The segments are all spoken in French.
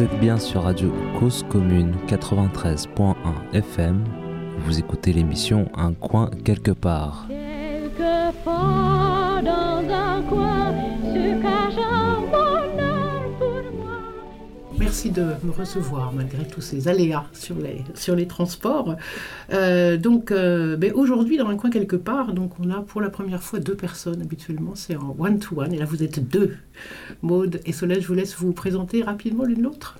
Vous êtes bien sur Radio Cause Commune 93.1 FM. Vous écoutez l'émission Un coin quelque part. Merci de me recevoir malgré tous ces aléas sur les, sur les transports. Euh, donc euh, ben, aujourd'hui, dans un coin quelque part, donc on a pour la première fois deux personnes. Habituellement, c'est en one-to-one. Et là, vous êtes deux. Maude et Solène, je vous laisse vous présenter rapidement l'une l'autre.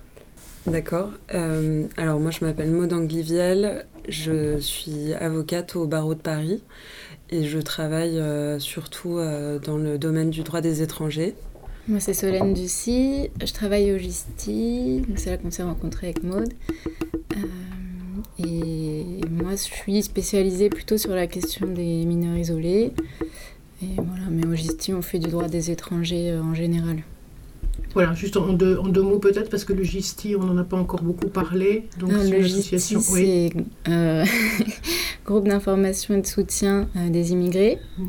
D'accord. Euh, alors moi je m'appelle Maud Angliviel, je suis avocate au barreau de Paris et je travaille surtout dans le domaine du droit des étrangers. Moi, c'est Solène Ducy. Je travaille au Gisti. C'est là qu'on s'est rencontrés avec Maude. Euh, et moi, je suis spécialisée plutôt sur la question des mineurs isolés. Et voilà, mais au Gisti, on fait du droit des étrangers euh, en général. Voilà, juste en deux, en deux mots peut-être, parce que le GISTI, on n'en a pas encore beaucoup parlé. Donc Ah, c'est le une GISTI, association. Oui. c'est euh, groupe d'information et de soutien des immigrés. Mm.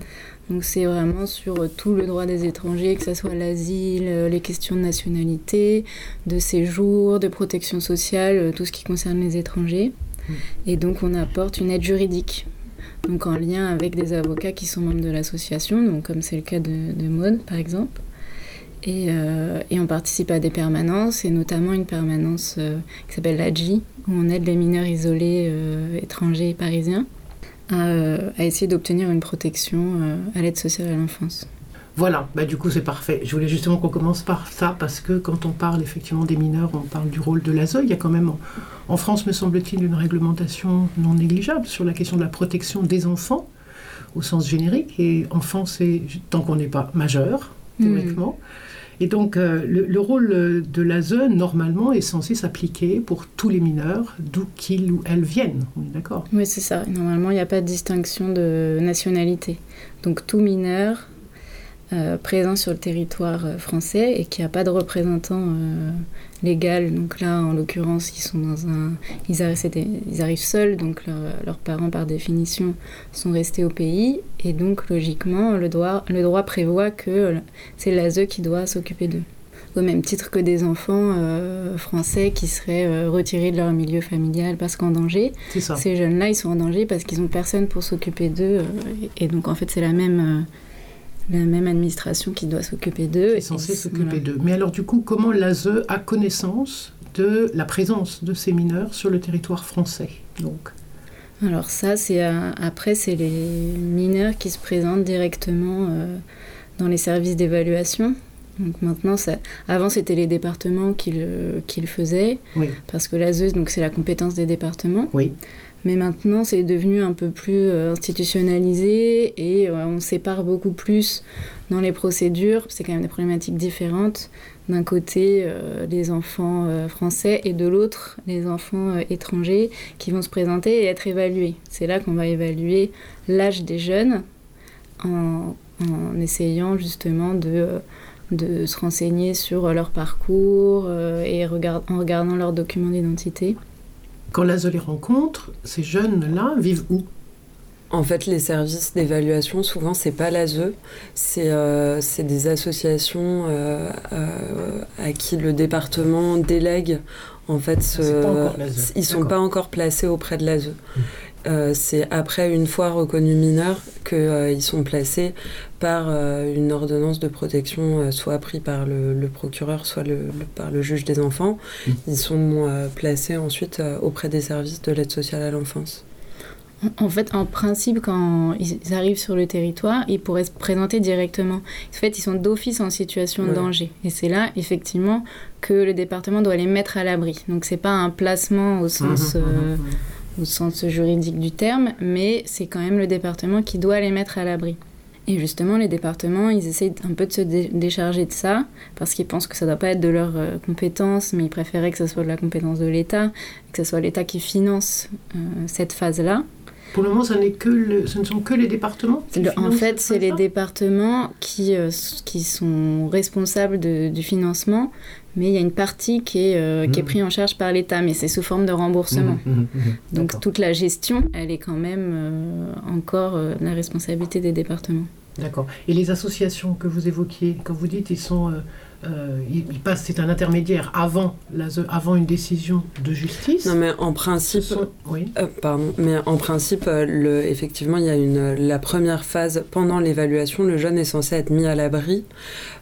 Donc c'est vraiment sur euh, tout le droit des étrangers, que ce soit l'asile, euh, les questions de nationalité, de séjour, de protection sociale, euh, tout ce qui concerne les étrangers. Mm. Et donc on apporte une aide juridique. Donc en lien avec des avocats qui sont membres de l'association, donc comme c'est le cas de, de Maud par exemple. Et, euh, et on participe à des permanences, et notamment une permanence euh, qui s'appelle l'AGI, où on aide les mineurs isolés euh, étrangers et parisiens à, euh, à essayer d'obtenir une protection euh, à l'aide sociale à l'enfance. Voilà, bah, du coup c'est parfait. Je voulais justement qu'on commence par ça, parce que quand on parle effectivement des mineurs, on parle du rôle de l'ASE. Il y a quand même, en, en France, me semble-t-il, une réglementation non négligeable sur la question de la protection des enfants, au sens générique. Et enfant, c'est tant qu'on n'est pas majeur, théoriquement. Et donc, euh, le, le rôle euh, de l'ASE, normalement, est censé s'appliquer pour tous les mineurs, d'où qu'ils ou elles viennent. On est d'accord? Oui, c'est ça. Normalement, il n'y a pas de distinction de nationalité. Donc tout mineur euh, présent sur le territoire euh, français et qui n'a pas de représentant euh, légal. Donc là, en l'occurrence, ils sont dans un, ils arrivent, c'était- ils arrivent seuls, donc leur- leurs parents, par définition, sont restés au pays. Et donc, logiquement, le droit, le droit prévoit que c'est l'ASE qui doit s'occuper d'eux. Au même titre que des enfants euh, français qui seraient euh, retirés de leur milieu familial parce qu'en danger. Ces jeunes-là, ils sont en danger parce qu'ils n'ont personne pour s'occuper d'eux. euh, et donc, en fait, c'est la même, euh, la même administration qui doit s'occuper d'eux. est Et censé c'est- s'occuper d'eux. Mais alors du coup, comment l'ASE a connaissance de la présence de ces mineurs sur le territoire français Donc, Alors ça, c'est euh, après, c'est les mineurs qui se présentent directement euh, dans les services d'évaluation. Donc maintenant, ça, avant c'était les départements qui le, qui le faisaient, oui, parce que l'ASE, donc c'est la compétence des départements. oui, Mais maintenant, c'est devenu un peu plus euh, institutionnalisé et euh, on sépare beaucoup plus dans les procédures. C'est quand même des problématiques différentes. D'un côté, euh, les enfants français et de l'autre, les enfants étrangers qui vont se présenter et être évalués. C'est là qu'on va évaluer l'âge des jeunes en, essayant justement de, de se renseigner sur leur parcours et en regardant leurs documents d'identité. Quand l'ASE les rencontre, ces jeunes-là vivent où? En fait, les services d'évaluation, souvent, c'est pas l'ASE, c'est euh, c'est des associations euh, euh, à qui le département délègue. En fait, ce- ils sont pas encore placés auprès de l'ASE. Euh, c'est après, une fois reconnus mineurs, qu'ils sont placés par euh, une ordonnance de protection, euh, soit pris par le, le procureur, soit le- le- par le juge des enfants. Mm. Ils sont euh, placés ensuite euh, auprès des services de l'aide sociale à l'enfance. En fait, en principe, quand ils arrivent sur le territoire, ils pourraient se présenter directement. En fait, ils sont d'office en situation de danger. Et c'est là, effectivement, que le département doit les mettre à l'abri. Donc, c'est pas un placement au sens, euh, mhm, au sens juridique du terme, mais c'est quand même le département qui doit les mettre à l'abri. Et justement, les départements, ils essayent un peu de se dé- décharger de ça, parce qu'ils pensent que ça ne doit pas être de leur euh, compétence, mais ils préféraient que ce soit de la compétence de l'État, que ce soit l'État qui finance euh, cette phase-là. Pour le moment, ça n'est que le- ce ne sont que les départements qui Le- en fait, c'est les départements qui, euh, qui sont responsables de- du financement, mais il y a une partie qui est, euh, qui est Mhm. prise en charge par l'État, mais c'est sous forme de remboursement. Mhm, mhm. Donc toute la gestion, elle est quand même euh, encore euh, la responsabilité des départements. D'accord. Et les associations que vous évoquiez, quand vous dites ils sont euh, il, il passe, c'est un intermédiaire avant, l'ASE, avant une décision de justice. Non, mais en principe, sont- oui. Euh, pardon, mais en principe, euh, le, effectivement, il y a une, la première phase pendant l'évaluation, le jeune est censé être mis à l'abri.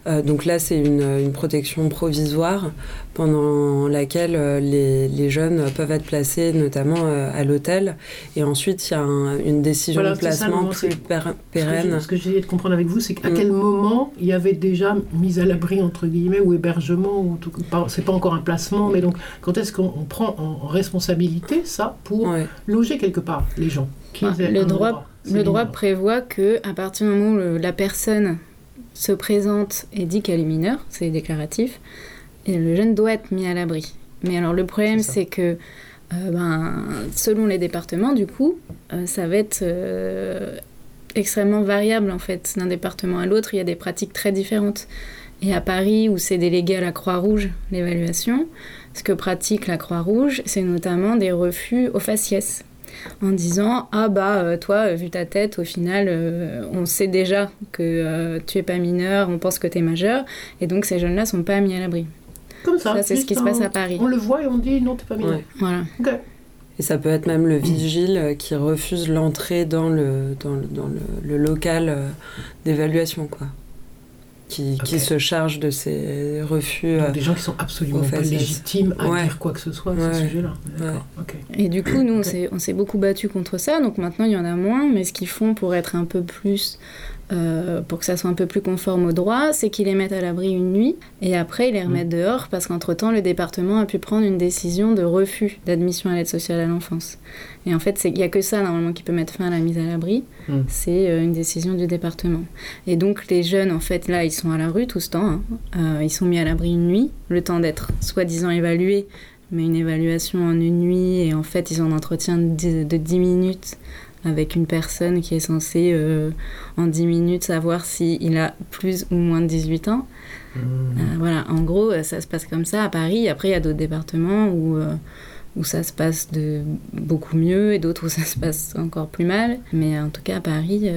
Euh, donc là, c'est une, une protection provisoire pendant laquelle euh, les, les jeunes peuvent être placés notamment euh, à l'hôtel. Et ensuite, il y a un- une décision Voilà, de ça, placement moment, plus pérenne. Ce que j'essayais de comprendre avec vous, c'est qu'à Mm. quel moment il y avait déjà mise à l'abri, entre guillemets, ou hébergement, ou tout, pas- c'est pas encore un placement, mais donc quand est-ce qu'on on prend en responsabilité ça pour Ouais. loger quelque part les gens Bah, aient le droit- Le droit prévoit que à partir du moment où le- la personne se présente et dit qu'elle est mineure, c'est déclaratif, et le jeune doit être mis à l'abri. Mais alors le problème, C'est que euh, ben, selon les départements, du coup, euh, ça va être euh, extrêmement variable en fait. D'un département à l'autre, il y a des pratiques très différentes. Et à Paris, où c'est délégué à la Croix-Rouge, l'évaluation, ce que pratique la Croix-Rouge, c'est notamment des refus au faciès en disant ah bah toi vu ta tête au final on sait déjà que tu es pas mineur on pense que tu es majeur et donc ces jeunes là sont pas mis à l'abri Comme ça. ça c'est ce qui se passe à Paris On le voit et on dit non, t'es pas mineur. Ouais. voilà. Et ça peut être même le vigile euh, qui refuse l'entrée dans le, dans le, dans le, le local euh, d'évaluation, quoi. Qui, qui se charge de ces refus. Donc, euh, des gens qui sont absolument pas légitimes à Ouais. dire quoi que ce soit à Ouais. ce sujet-là. Et du coup, nous, on Ok. s'est- on s'est beaucoup battu contre ça. Donc maintenant, il y en a moins. Mais ce qu'ils font pour être un peu plus. Euh, pour que ça soit un peu plus conforme au droit, c'est qu'ils les mettent à l'abri une nuit et après ils les remettent dehors parce qu'entre-temps, le département a pu prendre une décision de refus d'admission à l'aide sociale à l'enfance. Et en fait, c'est- il n'y a que ça normalement qui peut mettre fin à la mise à l'abri. Mm. C'est euh, une décision du département. Et donc les jeunes, en fait, là, ils sont à la rue tout ce temps. hein. Euh, ils sont mis à l'abri une nuit, le temps d'être soi-disant évalués mais une évaluation en une nuit et en fait ils ont un entretien de 10, de 10 minutes avec une personne qui est censée euh, en 10 minutes savoir s'il a plus ou moins de 18 ans. Mm. Euh, voilà, en gros euh, ça se passe comme ça à Paris. Après il y a d'autres départements où, euh, où ça se passe de beaucoup mieux et d'autres où ça se passe encore plus mal. Mais en tout cas à Paris,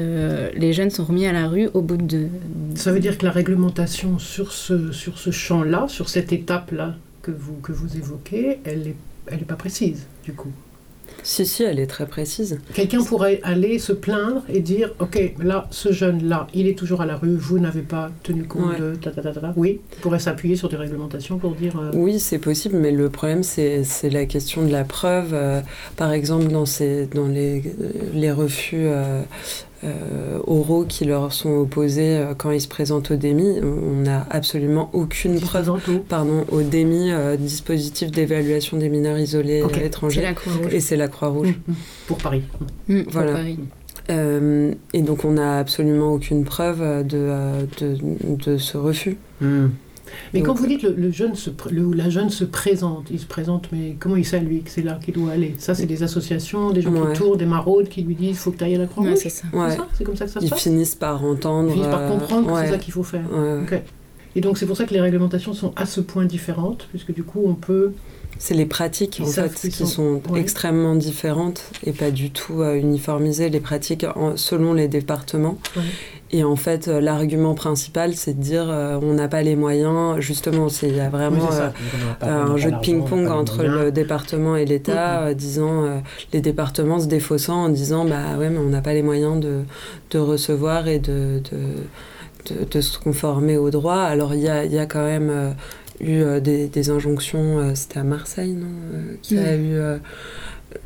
les jeunes sont remis à la rue au bout de... Ça veut dire que la réglementation sur ce, sur ce champ-là, sur cette étape-là que vous, que vous évoquez, elle n'est elle est pas précise, du coup. Si, si, elle est très précise. Quelqu'un pourrait aller se plaindre et dire Ok, là, ce jeune-là, il est toujours à la rue, vous n'avez pas tenu compte Ouais. de. Ta, ta. Oui, il pourrait s'appuyer sur des réglementations pour dire. euh, Oui, c'est possible, mais le problème, c'est la question de la preuve. Euh, par exemple, dans, ces, dans les, les refus euh, euh, oraux qui leur sont opposés euh, quand ils se présentent au DEMI, on n'a absolument aucune preuve. Pardon, au DEMI, euh, dispositif d'évaluation des mineurs isolés Ok. à C'est l'étranger. la Croix-Rouge. Et c'est la Croix-Rouge. Mm, mm, Pour Paris. Mm, pour Voilà. Paris. Euh, et donc, on n'a absolument aucune preuve euh, de, euh, de, de ce refus. Mais Donc- quand vous dites le, le jeune se, pr- le- la jeune se présente, il se présente, mais comment il sait lui que c'est là qu'il doit aller? Ça, c'est des associations, des gens Ouais. qui tournent, des maraudes qui lui disent faut que tu ailles à la croix Ouais, c'est ça. C'est Ouais. ça? C'est comme ça que ça se Ils passe? finissent par entendre. Ils finissent par euh, comprendre que ouais, c'est ça qu'il faut faire. Et donc c'est pour ça que les réglementations sont à ce point différentes, puisque du coup on peut... C'est les pratiques Ils en fait qui sont- sont ouais. extrêmement différentes et pas du tout euh, uniformisées. Les pratiques en- selon les départements. Ouais. Et en fait, euh, l'argument principal, c'est de dire euh, on n'a pas les moyens. Justement, il y a vraiment euh, un jeu de ping-pong entre le département et l'État, Mhm. euh, disant euh, les départements se défaussant en disant bah ouais mais on n'a pas les moyens de, de recevoir et de, de, de, de se conformer au droit. Alors il y a, y a quand même eu des, des injonctions, c'était à Marseille non qui a eu euh,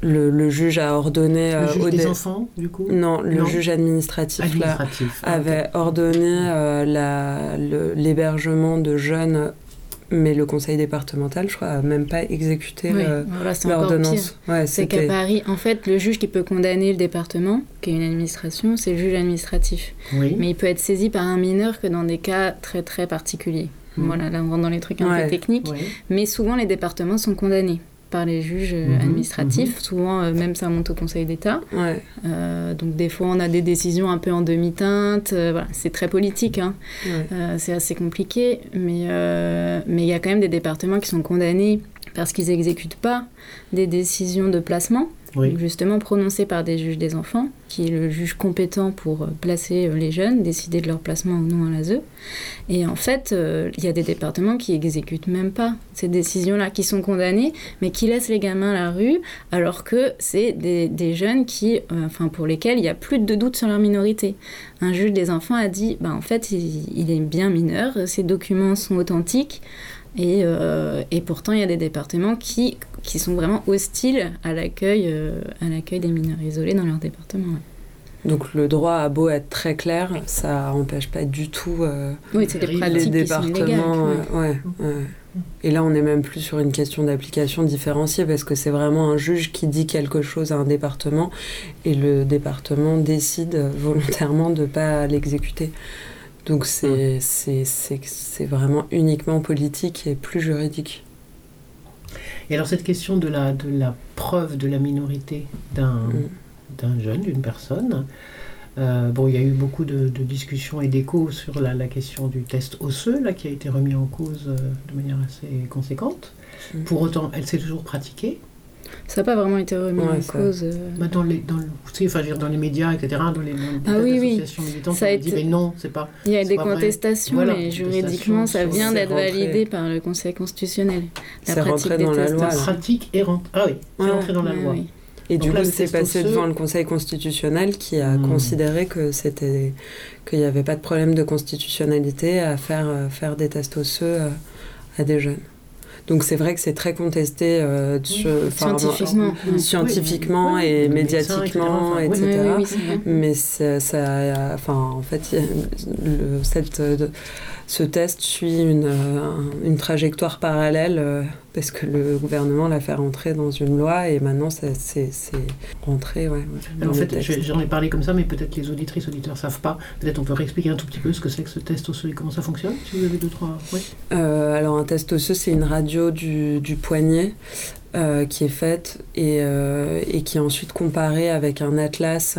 le, le juge a ordonné Le euh, juge des enfants, du coup non le Non. juge administratif, là Administratif. Ah, avait ordonné euh, la- le- l'hébergement de jeunes, mais le conseil départemental, je crois, a même pas exécuté Oui, euh, voilà, c'est encore pire. l'ordonnance. Ouais, C'est qu'à Paris, en fait, le juge qui peut condamner le département, qui est une administration, c'est le juge administratif. Oui. Mais il peut être saisi par un mineur que dans des cas très très particuliers. Mhm. Voilà, là on rentre dans les trucs un Ouais. peu techniques. Mais souvent les départements sont condamnés par les juges euh, Mhm, administratifs. Souvent, euh, même ça monte au Conseil d'État. Ouais, Euh, donc des fois, on a des décisions un peu en demi-teinte. Euh, voilà, c'est très politique. hein. ouais. Euh, c'est assez compliqué, mais euh, mais il y a quand même des départements qui sont condamnés parce qu'ils n'exécutent pas des décisions de placement, Justement prononcées par des juges des enfants, qui est le juge compétent pour euh, placer euh, les jeunes, décider de leur placement ou non à l'ASE. Et en fait, euh, il y a des départements qui exécutent même pas ces décisions-là, qui sont condamnés, mais qui laissent les gamins à la rue, alors que c'est des, des jeunes qui, enfin pour lesquels il n'y a plus de doute sur leur minorité. Un juge des enfants a dit, bah, en fait, il, il est bien mineur, ces documents sont authentiques, et, euh, et pourtant, il y a des départements qui, qui sont vraiment hostiles à l'accueil euh, à l'accueil des mineurs isolés dans leur département. ouais. Donc le droit a beau être très clair, ça empêche pas du tout euh, Oui, c'est des Les les départements. ouais. euh, ouais, ouais. Et là, on n'est même plus sur une question d'application différenciée parce que c'est vraiment un juge qui dit quelque chose à un département et le département décide volontairement de ne pas l'exécuter. Donc c'est vraiment uniquement politique et plus juridique. Et alors cette question de la, de la preuve de la minorité d'un Mm. jeune, d'une personne, euh, bon, il y a eu beaucoup de, de discussions et d'échos sur la, la question du test osseux, là, qui a été remis en cause euh, de manière assez conséquente. Mm. Pour autant, elle s'est toujours pratiquée. Ça n'a pas vraiment été remis Ouais, en ça- cause. euh. Bah, dans, les, dans, le- enfin, dans les médias, etc., dans les, dans les Ah oui, oui. d'associations militantes, Ça a a dit, été- mais non, c'est pas... Il y a des contestations, Voilà, mais juridiquement, ça vient d'être rentré. validé par le Conseil constitutionnel. La C'est pratique des dans la tests loi, La pratique est rentrée. Ah oui, c'est Ouais, rentré dans la Ouais, loi. oui. Et Donc du là, coup, c'est passé devant le Conseil constitutionnel qui a Mm. considéré que c'était qu'il n'y avait pas de problème de constitutionnalité à faire, euh, faire des tests osseux euh, à des jeunes. Donc c'est vrai que c'est très contesté euh, sur- Scientifiquement. ouais. scientifiquement Oui, et les médecins, médiatiquement, etc. Oui, oui. Mais ça, ça- enfin, en fait, il y a le- cette, euh, ce test suit une, euh, un- une trajectoire parallèle euh, parce que le gouvernement l'a fait rentrer dans une loi et maintenant c'est c'est rentré. Ouais, Alors, en fait, j'en ai parlé comme ça, mais peut-être les auditrices, auditeurs savent pas. Peut-être on peut réexpliquer un tout petit peu ce que c'est que ce test osseux et comment ça fonctionne, si vous avez deux, trois... Oui. Euh, alors un test osseux, c'est une radio du, du poignet euh, qui est faite et, euh, et qui est ensuite comparée avec un atlas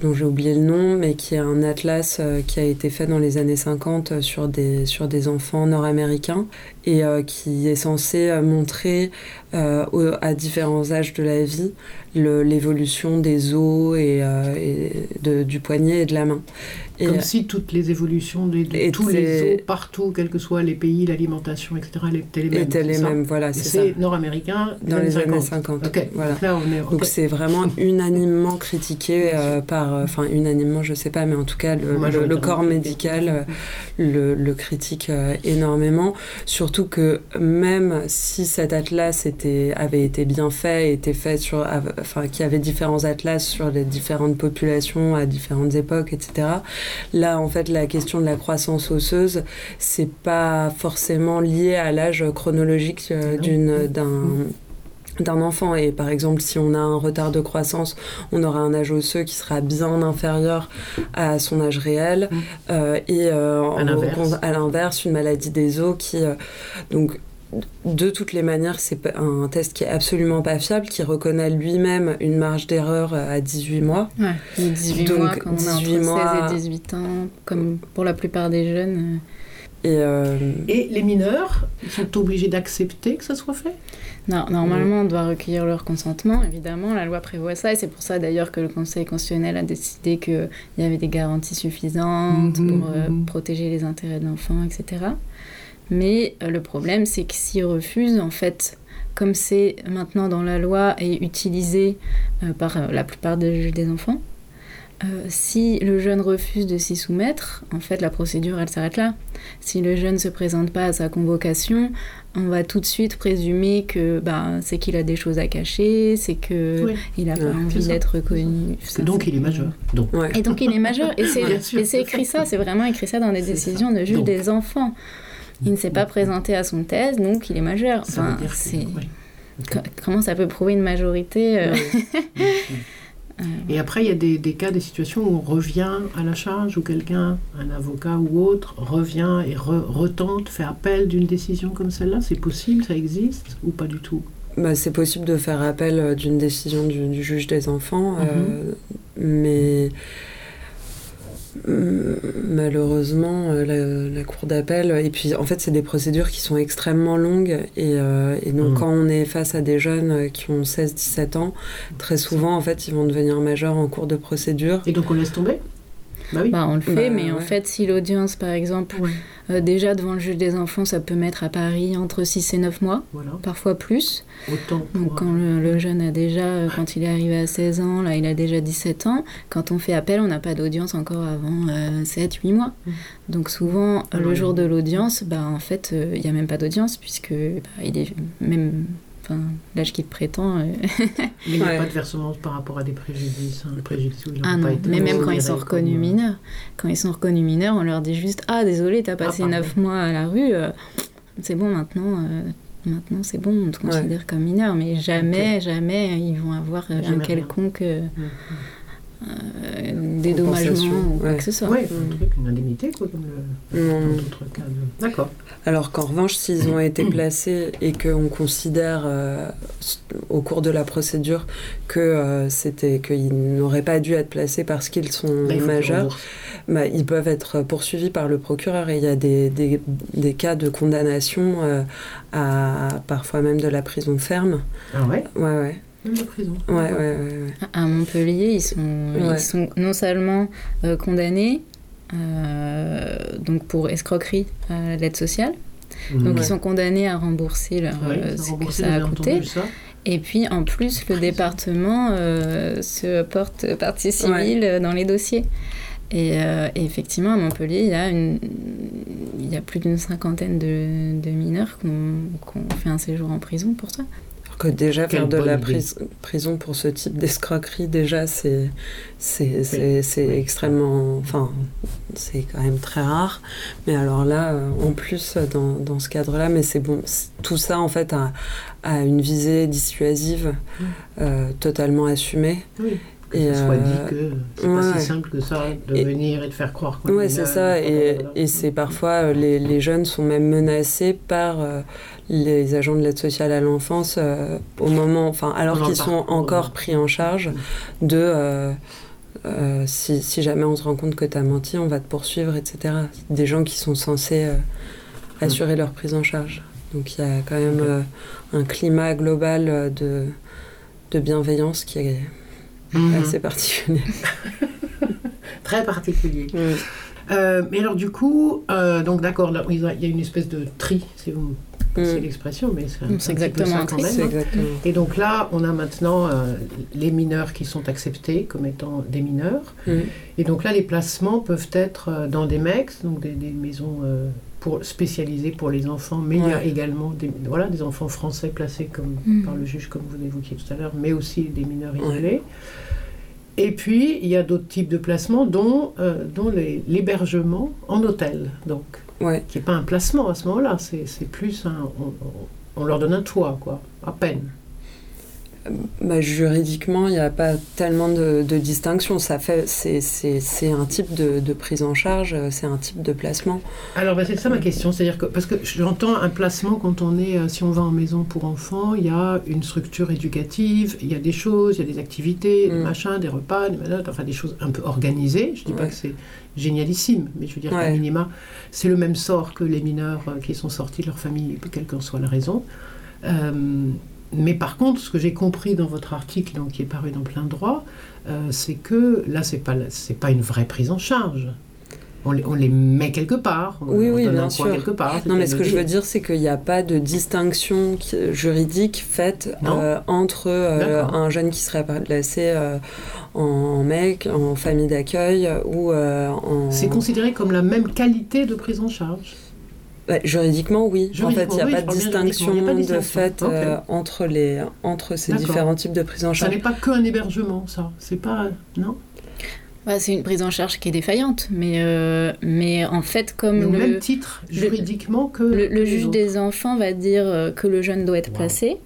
dont j'ai oublié le nom, mais qui est un atlas euh, qui a été fait dans les années 50 sur des, sur des enfants nord-américains et euh, qui est censé euh, montrer euh, à différents âges de la vie l'évolution des os et, euh, du poignet et de la main. Et, Comme si toutes les évolutions de, de Et tous les os, partout, quels que soient les pays, l'alimentation, etc., étaient les mêmes. étaient les mêmes, voilà, c'est ça. Nord-américain Dans les années 50. Ok, Voilà. donc c'est vraiment unanimement critiqué euh, par, euh, enfin unanimement je sais pas, mais en tout cas le, le- le corps médical euh, le, le critique euh, énormément. Surtout que même si cet atlas était, avait été bien fait, était fait sur, enfin qu'il y avait différents atlas sur les différentes populations à différentes époques, etc. Là en fait la question de la croissance osseuse, c'est pas forcément lié à l'âge chronologique euh, d'une d'un d'un enfant. Et par exemple si on a un retard de croissance on aura un âge osseux qui sera bien inférieur à son âge réel. Mm. Euh, et euh, à l'inverse une maladie des os qui euh, donc de toutes les manières, c'est un test qui est absolument pas fiable, qui reconnaît lui-même une marge d'erreur euh, à 18 mois. Ouais, il y a 18 Donc, mois quand on a 18 entre mois. 16 et 18 ans, comme pour la plupart des jeunes. Et euh, Et les mineurs, ils sont obligés d'accepter que ça soit fait? Euh. Non, normalement, on doit recueillir leur consentement, évidemment, la loi prévoit ça, et c'est pour ça d'ailleurs que le Conseil constitutionnel a décidé qu'il y avait des garanties suffisantes Mhm, pour euh, protéger les intérêts de l'enfant, etc. Mais euh, le problème, c'est que s'ils refusent, en fait, comme c'est maintenant dans la loi et utilisé euh, par euh, la plupart des juges des enfants, euh, si le jeune refuse de s'y soumettre, en fait, la procédure, elle s'arrête là. Si le jeune ne se présente pas à sa convocation, on va tout de suite présumer que bah, c'est qu'il a des choses à cacher, c'est que Oui. il n'a pas Ouais, envie d'être reconnu. Et donc il est majeur. Donc. ouais. Et donc il est majeur. Et c'est écrit ça, c'est vraiment écrit ça dans C'est décisions ça. de juge Donc. des enfants. Il ne s'est pas présenté à son thèse, donc il est majeur. Ça veut Enfin, dire c'est... Comment ça peut prouver une majorité euh, Et après, il y a des, des cas, des situations où on revient à la charge, où quelqu'un, un avocat ou autre, revient et re- retente, fait appel d'une décision comme celle-là. C'est possible, ça existe ou pas du tout? Bah, c'est possible de faire appel euh, d'une décision du, du juge des enfants, euh, mais, mm, mais Malheureusement, euh, la, la cour d'appel, et puis en fait, c'est des procédures qui sont extrêmement longues. Et, euh, et donc, Mm. quand on est face à des jeunes euh, qui ont 16-17 ans, très souvent, en fait, ils vont devenir majeurs en cours de procédure. Et donc on laisse tomber? Bah oui. Bah, on le fait, Bah, mais en fait, si l'audience, par exemple, Ouais. euh, déjà devant le juge des enfants, ça peut mettre à Paris entre 6 et 9 mois, Voilà. parfois plus. Autant pour. Donc quand le, le jeune a déjà, euh, quand il est arrivé à 16 ans, là il a déjà 17 ans, quand on fait appel, on n'a pas d'audience encore avant 7-8 mois. Mhm. Donc souvent, Ah le jour de l'audience, bah, en fait, euh, il n'y a même pas d'audience, puisque bah, il est même... Enfin, l'âge qu'il prétend... euh, Mais il n'y a Ouais. pas de versement par rapport à des préjudices. hein, le préjudice où ils Ah pas non, été mais même quand ils sont reconnus comme, euh, mineurs, quand ils sont reconnus mineurs, on leur dit juste Ah, désolé, t'as passé pardon. 9 mois à la rue, euh, c'est bon maintenant, euh, maintenant c'est bon, on te Ouais. considère comme mineur, mais jamais, jamais ils vont avoir Jamais un quelconque euh, Mhm. Euh, dédommagement ou quoi ouais. que ce soit. Mm. un truc, une indemnité, quoi, comme le, Non. dans d'autres cas. de- D'accord. Alors qu'en revanche, s'ils ont été placés et qu'on considère euh, au cours de la procédure que euh, c'était qu'ils n'auraient pas dû être placés parce qu'ils sont il qu'ils majeurs, remboursent. bah, ils peuvent être poursuivis par le procureur et il y a des, des, des cas de condamnation euh, à parfois même de la prison ferme. Ah ouais? Ouais, ouais, Même la prison. ouais, ouais, ouais, ouais. À Montpellier, ils sont, Ouais. ils sont non seulement euh, condamnés euh, donc pour escroquerie à l'aide sociale, donc Mhm. ils sont condamnés à rembourser leur, Ouais, euh, ce que ça a coûté. ça. Et puis en plus, le département euh, se porte partie civile euh, dans les dossiers. Et, euh, et effectivement, à Montpellier, il y a, une, il y a plus d'une cinquantaine de, de mineurs qui ont, qui ont fait un séjour en prison pour ça. Que déjà Quelle faire de la prison pour ce type d'escroquerie, déjà, c'est c'est Oui. extrêmement... Enfin, c'est quand même très rare. Mais alors là, euh, en plus, dans, dans ce cadre-là, mais c'est bon, tout ça, en fait, a, a une visée dissuasive euh, totalement assumée. Oui. Et, soit euh, dit que c'est pas ouais. si simple que ça de Et- venir et de faire croire qu'on est Ouais, c'est ça. Et, c'est parfois, euh, les, les jeunes sont même menacés par euh, les agents de l'aide sociale à l'enfance euh, au moment, enfin, alors qu'ils sont encore pris en charge de euh, si, si jamais on se rend compte que tu as menti, on va te poursuivre, etc. Des gens qui sont censés assurer leur prise en charge. Donc il y a quand même un climat global de, de bienveillance qui est Mhm. assez particulier. Très particulier. Euh, mais alors du coup, euh, donc d'accord, il y a une espèce de tri, si vous me passez Mm. l'expression, mais c'est un, Mm, un c'est petit peu exactement ça quand même. C'est hein. exactement. Et donc là, on a maintenant euh, les mineurs qui sont acceptés comme étant des mineurs. Mm. Et donc là, les placements peuvent être dans des MEX, donc des, des maisons pour, pour les enfants, mais il y a également des, voilà, des enfants français placés comme, Mm. par le juge, comme vous l'évoquiez tout à l'heure, mais aussi des mineurs Ouais. isolés. Et puis, il y a d'autres types de placements, dont, euh, dont l'hébergement en hôtel, donc, Ouais. qui n'est pas un placement à ce moment-là, c'est c'est plus un... On, on- on leur donne un toit, quoi, à peine. Bah, juridiquement, il n'y a pas tellement de, de distinction. Ça fait, c'est, c'est, c'est un type de, de prise en charge, euh, c'est un type de placement. Alors, bah, c'est ça ma question. C'est-à-dire que, parce que j'entends un placement quand on est, euh, si on va en maison pour enfants, il y a une structure éducative, il y a des choses, il y a des activités, des Mm. machins, des repas, des enfin des choses un peu organisées. Je dis pas que c'est génialissime, mais je veux dire qu'à Ouais. minima, c'est le même sort que les mineurs euh, qui sont sortis de leur famille, quelle qu'en soit la raison. Euh, mais par contre, ce que j'ai compris dans votre article, donc, qui est paru dans plein droit, euh, c'est que là, c'est pas, c'est pas une vraie prise en charge. On les, on les met quelque part. On Oui, oui, donne bien un sûr. quelque part. Non, mais ce que je veux dire, c'est qu'il n'y a pas de distinction juridique faite euh, entre euh, un jeune qui serait placé euh, en mec, en famille d'accueil ou en. C'est considéré comme la même qualité de prise en charge. Ouais, juridiquement, oui. en fait, il n'y a oui, pas de distinction de fait euh, entre, les, entre ces différents types de prise en Ça charge. n'est pas qu'un hébergement, ça. C'est pas. Non? Bah, c'est une prise en charge qui est défaillante, mais, euh, mais en fait, comme Mais au le, même titre, juridiquement, que. le, que le les juge autres. des enfants va dire euh, que le jeune doit être Wow. placé.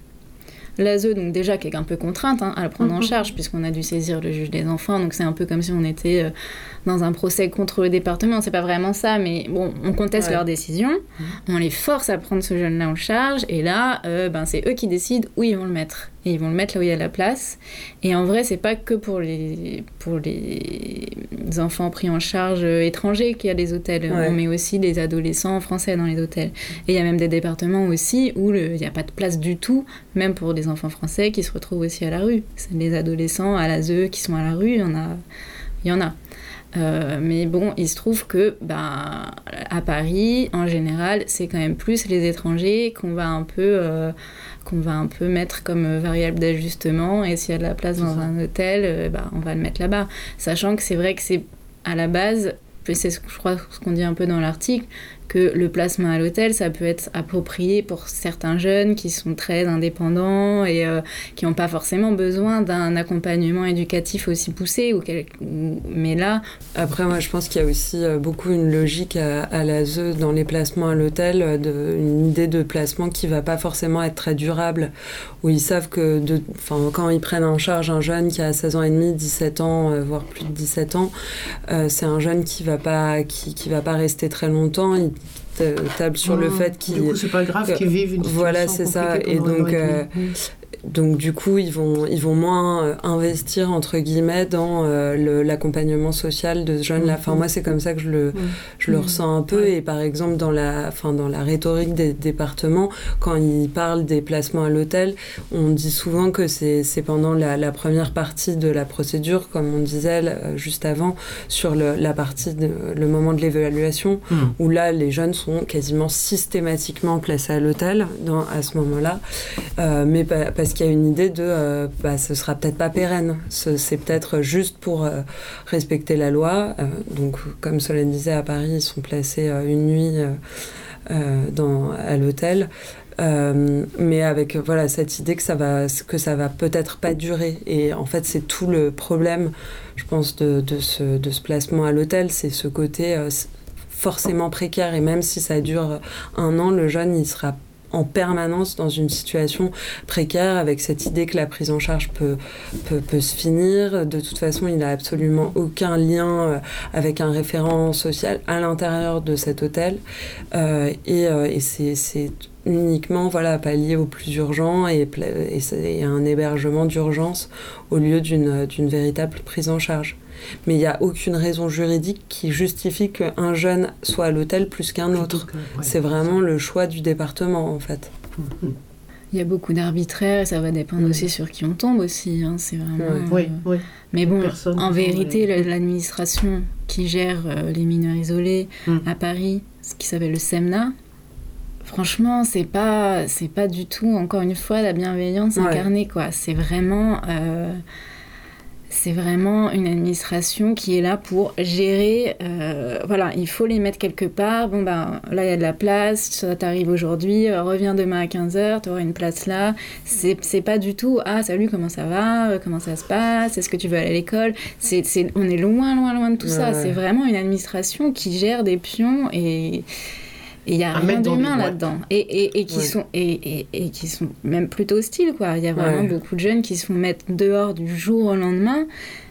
L'ASE, donc déjà, qui est un peu contrainte hein, à le prendre en Mhm. charge, puisqu'on a dû saisir le juge des enfants, donc c'est un peu comme si on était euh, dans un procès contre le département, c'est pas vraiment ça, mais bon, on conteste Ouais. leur décision, Mhm. on les force à prendre ce jeune-là en charge, et là, euh, ben, c'est eux qui décident où ils vont le mettre. et ils vont le mettre là où il y a la place. Et en vrai, c'est pas que pour les, pour les enfants pris en charge étrangers qu'il y a des hôtels. Ouais. On met aussi des adolescents français dans les hôtels. Et il y a même des départements aussi où il n'y a pas de place du tout, même pour des enfants français qui se retrouvent aussi à la rue. C'est des adolescents à l'ASE qui sont à la rue, il y en a. Il y en a. Euh, mais bon, il se trouve que ben, à Paris, en général, c'est quand même plus les étrangers qu'on va un peu, euh, qu'on va un peu mettre comme variable d'ajustement. Et s'il y a de la place dans un hôtel, euh, ben, on va le mettre là-bas. Sachant que c'est vrai que c'est à la base, c'est ce que je crois ce qu'on dit un peu dans l'article, que le placement à l'hôtel, ça peut être approprié pour certains jeunes qui sont très indépendants et euh, qui n'ont pas forcément besoin d'un accompagnement éducatif aussi poussé. Ou quel- Mais là, Après, moi, je pense qu'il y a aussi euh, beaucoup une logique à, à l'ASE dans les placements à l'hôtel, euh, une idée de placement qui va pas forcément être très durable, où ils savent que de, quand ils prennent en charge un jeune qui a 16 ans et demi, 17 ans, voire plus de 17 ans, c'est un jeune qui va pas, qui, qui va pas rester très longtemps. Table sur le Mmh. fait qu'il Du coup, c'est pas grave qu'ils vivent une Voilà, situation c'est ça. Et donc, euh, Mmh. Donc du coup, ils vont, ils vont moins euh, investir, entre guillemets, dans euh, l'accompagnement social de ce jeune-là. Enfin, Mhm. moi, c'est comme ça que je le, Mmh. je le ressens un peu. Ouais. Et par exemple, dans la, enfin, dans la rhétorique des départements, quand ils parlent des placements à l'hôtel, on dit souvent que c'est pendant la, la première partie de la procédure, comme on disait euh, juste avant, sur le, la partie, de, le moment de l'évaluation, Mmh. où là, les jeunes sont quasiment systématiquement placés à l'hôtel à ce moment-là. Euh, mais pa- parce qu'il y a une idée de euh, bah, ce sera peut-être pas pérenne, Ce- c'est peut-être juste pour euh, respecter la loi. Euh, donc, comme Solène disait, à Paris, ils sont placés euh, une nuit dans, à l'hôtel. Mais avec voilà cette idée que ça va que ça va peut-être pas durer et en fait c'est tout le problème je pense de, ce, de ce placement à l'hôtel c'est ce côté forcément précaire et même si ça dure un an le jeune il sera en permanence dans une situation précaire avec cette idée que la prise en charge peut, peut, peut se finir. De toute façon, il n'a absolument aucun lien euh, avec un référent social à l'intérieur de cet hôtel. Euh, et euh, et c'est uniquement voilà, pallier au plus urgent et, et, et un hébergement d'urgence au lieu d'une véritable prise en charge. Mais il n'y a aucune raison juridique qui justifie qu'un jeune soit à l'hôtel plus qu'un autre. ouais. C'est vraiment le choix du département en fait. Mmh. il y a beaucoup d'arbitraire et ça va dépendre Mhm. aussi sur qui on tombe aussi. hein, C'est vraiment. Oui, euh, oui. Mais bon, Personne en vérité, l'administration qui gère euh, les mineurs isolés Mm. à Paris, ce qui s'appelle le SEMNA, franchement, c'est pas, c'est pas du tout, encore une fois, la bienveillance Ouais. incarnée, quoi. C'est vraiment. euh, c'est vraiment une administration qui est là pour gérer. euh, voilà, il faut les mettre quelque part. Bon, ben là, il y a de la place, ça t'arrive aujourd'hui, euh, reviens demain à 15h, tu auras une place là. C'est pas du tout Ah, salut, comment ça va Euh, Comment ça se passe Est-ce que tu veux aller à l'école? On est loin, loin, loin de tout ça. Ouais. C'est vraiment une administration qui gère des pions et. Il n'y a rien d'humain là-dedans. Et, et, et qui Ouais. sont, et, et, et qui sont même plutôt hostiles, quoi. Il y a vraiment Ouais. beaucoup de jeunes qui se font mettre dehors du jour au lendemain,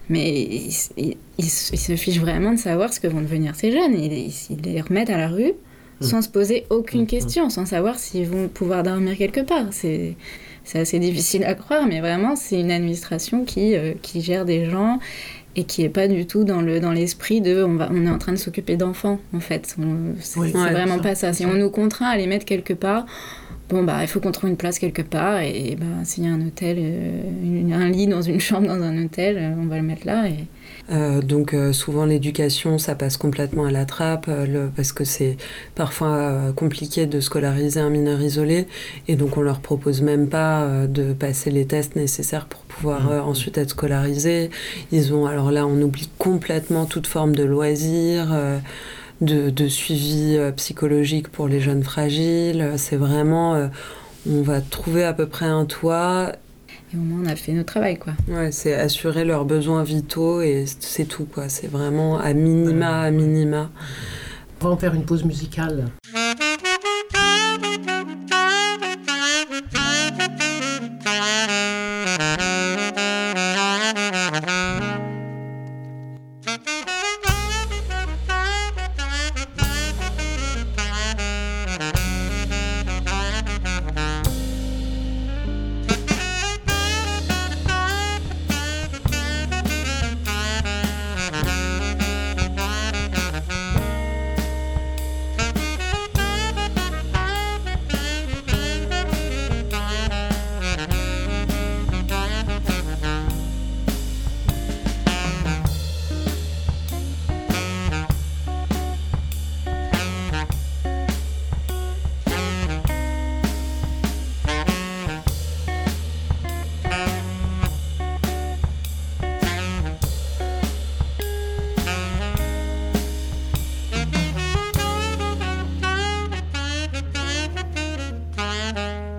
mais ils, ils- ils se ils se fichent vraiment de savoir ce que vont devenir ces jeunes. Ils, les remettent à la rue sans se poser aucune Mm. question, sans savoir s'ils vont pouvoir dormir quelque part. C'est c'est assez difficile à croire, mais vraiment, c'est une administration qui, euh, qui gère des gens et qui est pas du tout dans le dans l'esprit de on va on est en train de s'occuper d'enfants en fait. On- c'est Oui, c'est ouais, vraiment ça, pas ça si ça. on nous contraint à les mettre quelque part bon bah il faut qu'on trouve une place quelque part et, bah s'il y a un hôtel euh, une- un lit dans une chambre dans un hôtel euh, on va le mettre là et Euh, donc euh, souvent l'éducation, ça passe complètement à la trappe euh, le- parce que c'est parfois compliqué de scolariser un mineur isolé et donc on leur propose même pas de passer les tests nécessaires pour pouvoir euh, ensuite être scolarisés. Ils ont alors là on oublie complètement toute forme de loisirs. de, de suivi psychologique pour les jeunes fragiles. C'est vraiment, on va trouver à peu près un toit et au moins on a fait notre travail quoi Ouais, c'est assurer leurs besoins vitaux et c'est tout quoi. C'est vraiment à minima, à minima. On va en faire une pause musicale.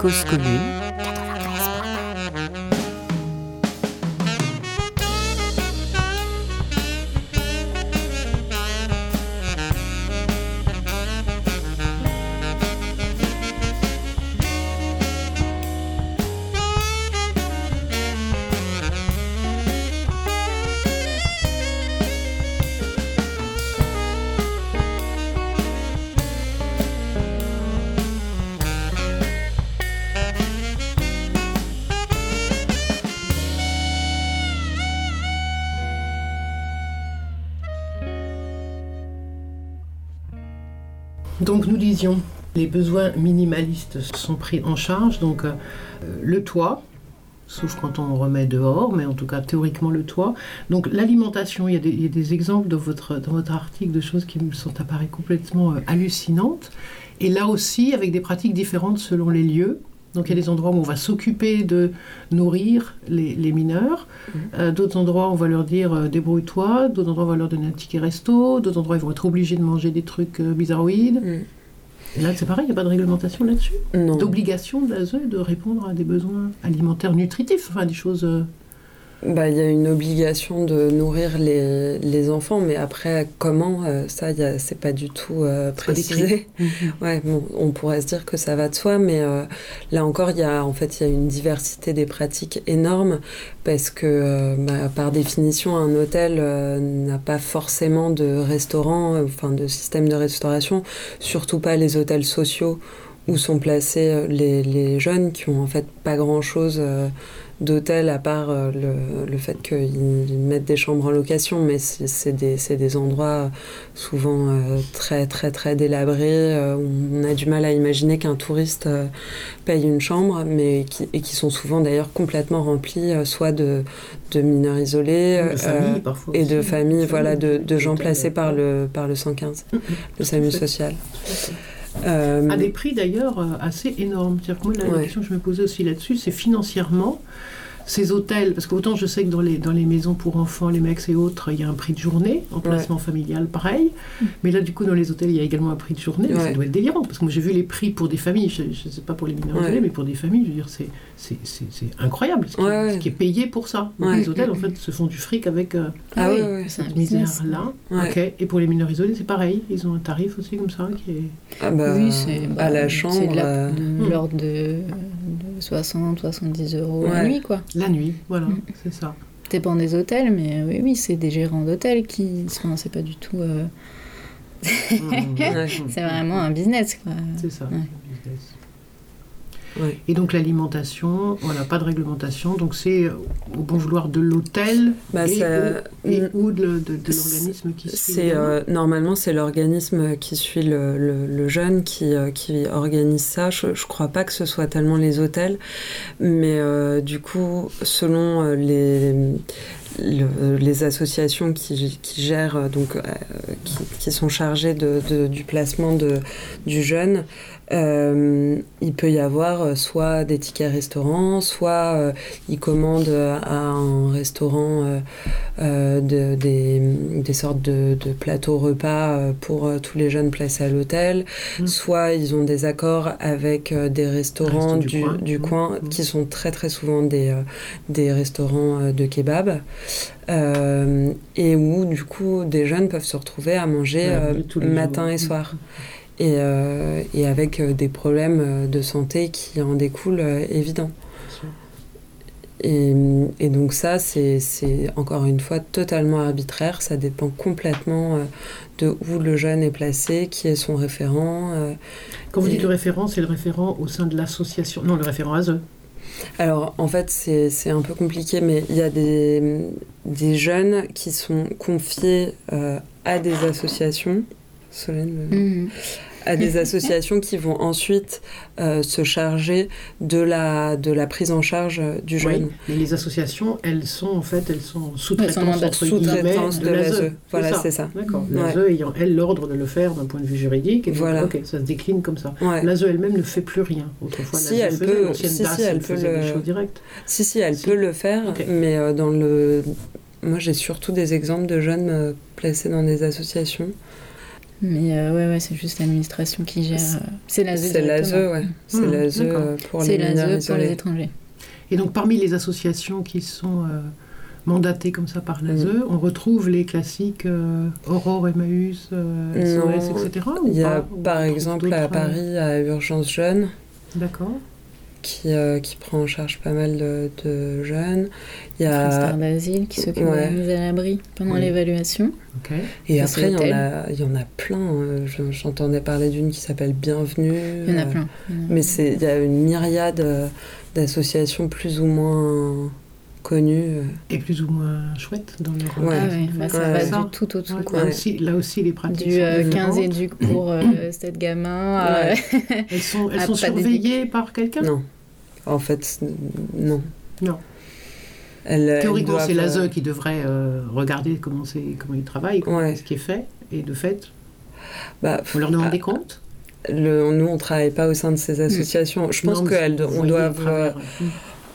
Cause commune. Mm-hmm. Les besoins minimalistes sont pris en charge. Donc euh, le toit, sauf quand on remet dehors, mais en tout cas théoriquement le toit. Donc l'alimentation, il, y a des- il y a des exemples dans votre, dans votre article de choses qui me sont apparues complètement euh, hallucinantes. Et là aussi, avec des pratiques différentes selon les lieux. Donc il y a des endroits où on va s'occuper de nourrir les, les mineurs, Euh, d'autres endroits on va leur dire euh, débrouille-toi, d'autres endroits on va leur donner un ticket resto, d'autres endroits ils vont être obligés de manger des trucs euh, bizarroïdes. Mm. Là c'est pareil, il n'y a pas de réglementation là-dessus? D'obligation de l'ASE de répondre à des besoins alimentaires nutritifs, enfin des choses. Bah, il y a une obligation de nourrir les, les enfants, mais après, comment, euh, ça, c'est pas du tout euh, précisé. Ouais, bon, on pourrait se dire que ça va de soi, mais euh, là encore, il y a en fait il y a une diversité des pratiques énorme parce que euh, bah, par définition, un hôtel euh, n'a pas forcément de restaurant, euh, enfin de système de restauration, surtout pas les hôtels sociaux où sont placés les, les jeunes qui ont en fait pas grand chose d'hôtel à part euh, le, le fait qu'ils ils mettent des chambres en location, mais c'est des, endroits souvent euh, très très très délabrés euh, où on a du mal à imaginer qu'un touriste paye une chambre, mais qui, et qui sont souvent d'ailleurs complètement remplis soit de, de mineurs isolés de euh, et aussi, de familles, voilà, de, de gens placés par le, par le 115, Mhm. le SAMU social. Euh, À des prix d'ailleurs assez énormes. Que moi, la, la Ouais. question que je me posais aussi là-dessus, c'est financièrement, ces hôtels, parce qu'autant je sais que dans les, dans les maisons pour enfants, les mecs et autres, il y a un prix de journée, en placement familial, pareil. Mais là, du coup, dans les hôtels, il y a également un prix de journée. mais Ça Ouais. doit être délirant, parce que moi, j'ai vu les prix pour des familles, je ne sais pas pour les mineurs Ouais. isolés, mais pour des familles, je veux dire, c'est, c'est, c'est, c'est incroyable ce qui, Ouais, ouais. ce qui est payé pour ça. Donc, Ouais. Les hôtels, en fait, se font du fric avec euh, Ah oui, oui, oui. c'est un cette misère-là. Ouais. Ok. Et pour les mineurs isolés, c'est pareil. Ils ont un tarif aussi comme ça qui est. ah bah, oui, c'est à la c'est chambre. de la- euh, de Hmm. l'ordre de, de 60, 70 euros la Ouais. nuit, quoi. La nuit, voilà, Mm. c'est ça. Dépend des hôtels, mais oui, oui, c'est des gérants d'hôtels qui. enfin, c'est pas du tout. euh, c'est vraiment un business, quoi. C'est ça. Ouais. le business. Ouais. Et donc l'alimentation, voilà, pas de réglementation, donc c'est euh, au bon vouloir de l'hôtel Bah, et, Mm. ou de, de- de l'organisme qui suit. Euh, normalement c'est l'organisme qui suit le, le- le jeune qui, euh, qui organise ça. Je, je crois pas que ce soit tellement les hôtels, mais euh, du coup selon les le- les associations qui, qui gèrent euh, donc euh, qui, qui sont chargées de, de- du placement de, du jeune, euh, il peut y avoir soit des tickets restaurants, soit euh, ils commandent à un restaurant de- des, des sortes de, plateaux repas pour tous les jeunes placés à l'hôtel, Mm. soit ils ont des accords avec des restaurants Restos du du, coin. du coin qui sont très très souvent des, des restaurants de kebab. Euh, et où du coup des jeunes peuvent se retrouver à manger Ouais, euh, matin et soir et, euh, et avec des problèmes de santé qui en découlent évidents. Et, et donc ça, c'est c'est encore une fois totalement arbitraire, ça dépend complètement euh, de où le jeune est placé, qui est son référent. euh. Quand vous et- dites le référent, c'est le référent au sein de l'association. Non, le référent ASE. Alors en fait, c'est un peu compliqué, mais il y a des, jeunes qui sont confiés euh, à des associations. Solène. À des associations qui vont ensuite euh, se charger de la, de la prise en charge euh, du jeune. Oui, mais les associations, elles sont en fait, elles sont guillemets Sous-traitance de l'ASE. Voilà, c'est ça. D'accord. Ouais. L'ASE ayant, elle, l'ordre de le faire d'un point de vue juridique. Et donc, Voilà. ok, ça se décline comme ça. Ouais. L'ASE elle-même ne fait plus rien. Autrefois, Si, elle faisait, peut- si, DAS, si, elle elle peut le- des choses directes. Si, si, elle Si. peut le faire, mais euh, dans le. Moi, j'ai surtout des exemples de jeunes euh, placés dans des associations. Mais euh, ouais, ouais, c'est juste l'administration qui gère. C'est- euh, l'ASE. C'est l'ASE, ouais. C'est Mmh, l'ASE euh, pour C'est les mineurs l'ASE pour les étrangers. Et donc, parmi les associations qui sont euh, mandatées comme ça par l'ASE, Mm. on retrouve les classiques euh, Aurore, Emmaüs, euh, SOS, Non, etc. ou Il y a Ou par exemple à Paris, à Urgence Jeune, D'accord. Qui, euh, qui prend en charge pas mal de, de jeunes. Il y Transfert a... d'asile qui s'occupe ouais. de la mise à l'abri pendant Oui. l'évaluation. Et Ça, après, il y, en a, il y en a plein. euh, je- J'entendais parler d'une qui s'appelle Bienvenue. Il y en a euh, plein. A Mais c'est- il y a une myriade euh, d'associations plus ou moins connues. euh. Et plus ou moins chouettes dans leur. Ouais. Ah ouais, bah, ça Ouais. va Ça. du tout au tout. Ouais, quoi. Là, aussi, là aussi, les pratiques. Du sont euh, 15 différentes. éduques pour euh, 7 gamins. Ouais. euh, Elles sont, elles Ah, sont surveillées par quelqu'un? Non. En fait, non. Non. Théoriquement, c'est l'ASE qui devrait euh, regarder comment, c'est, comment ils travaillent, Ouais. ce qui est fait. Et de fait, bah, on leur demande ah, des comptes. le- nous, on travaille pas au sein de ces associations. Je pense qu'on vous doit, travers,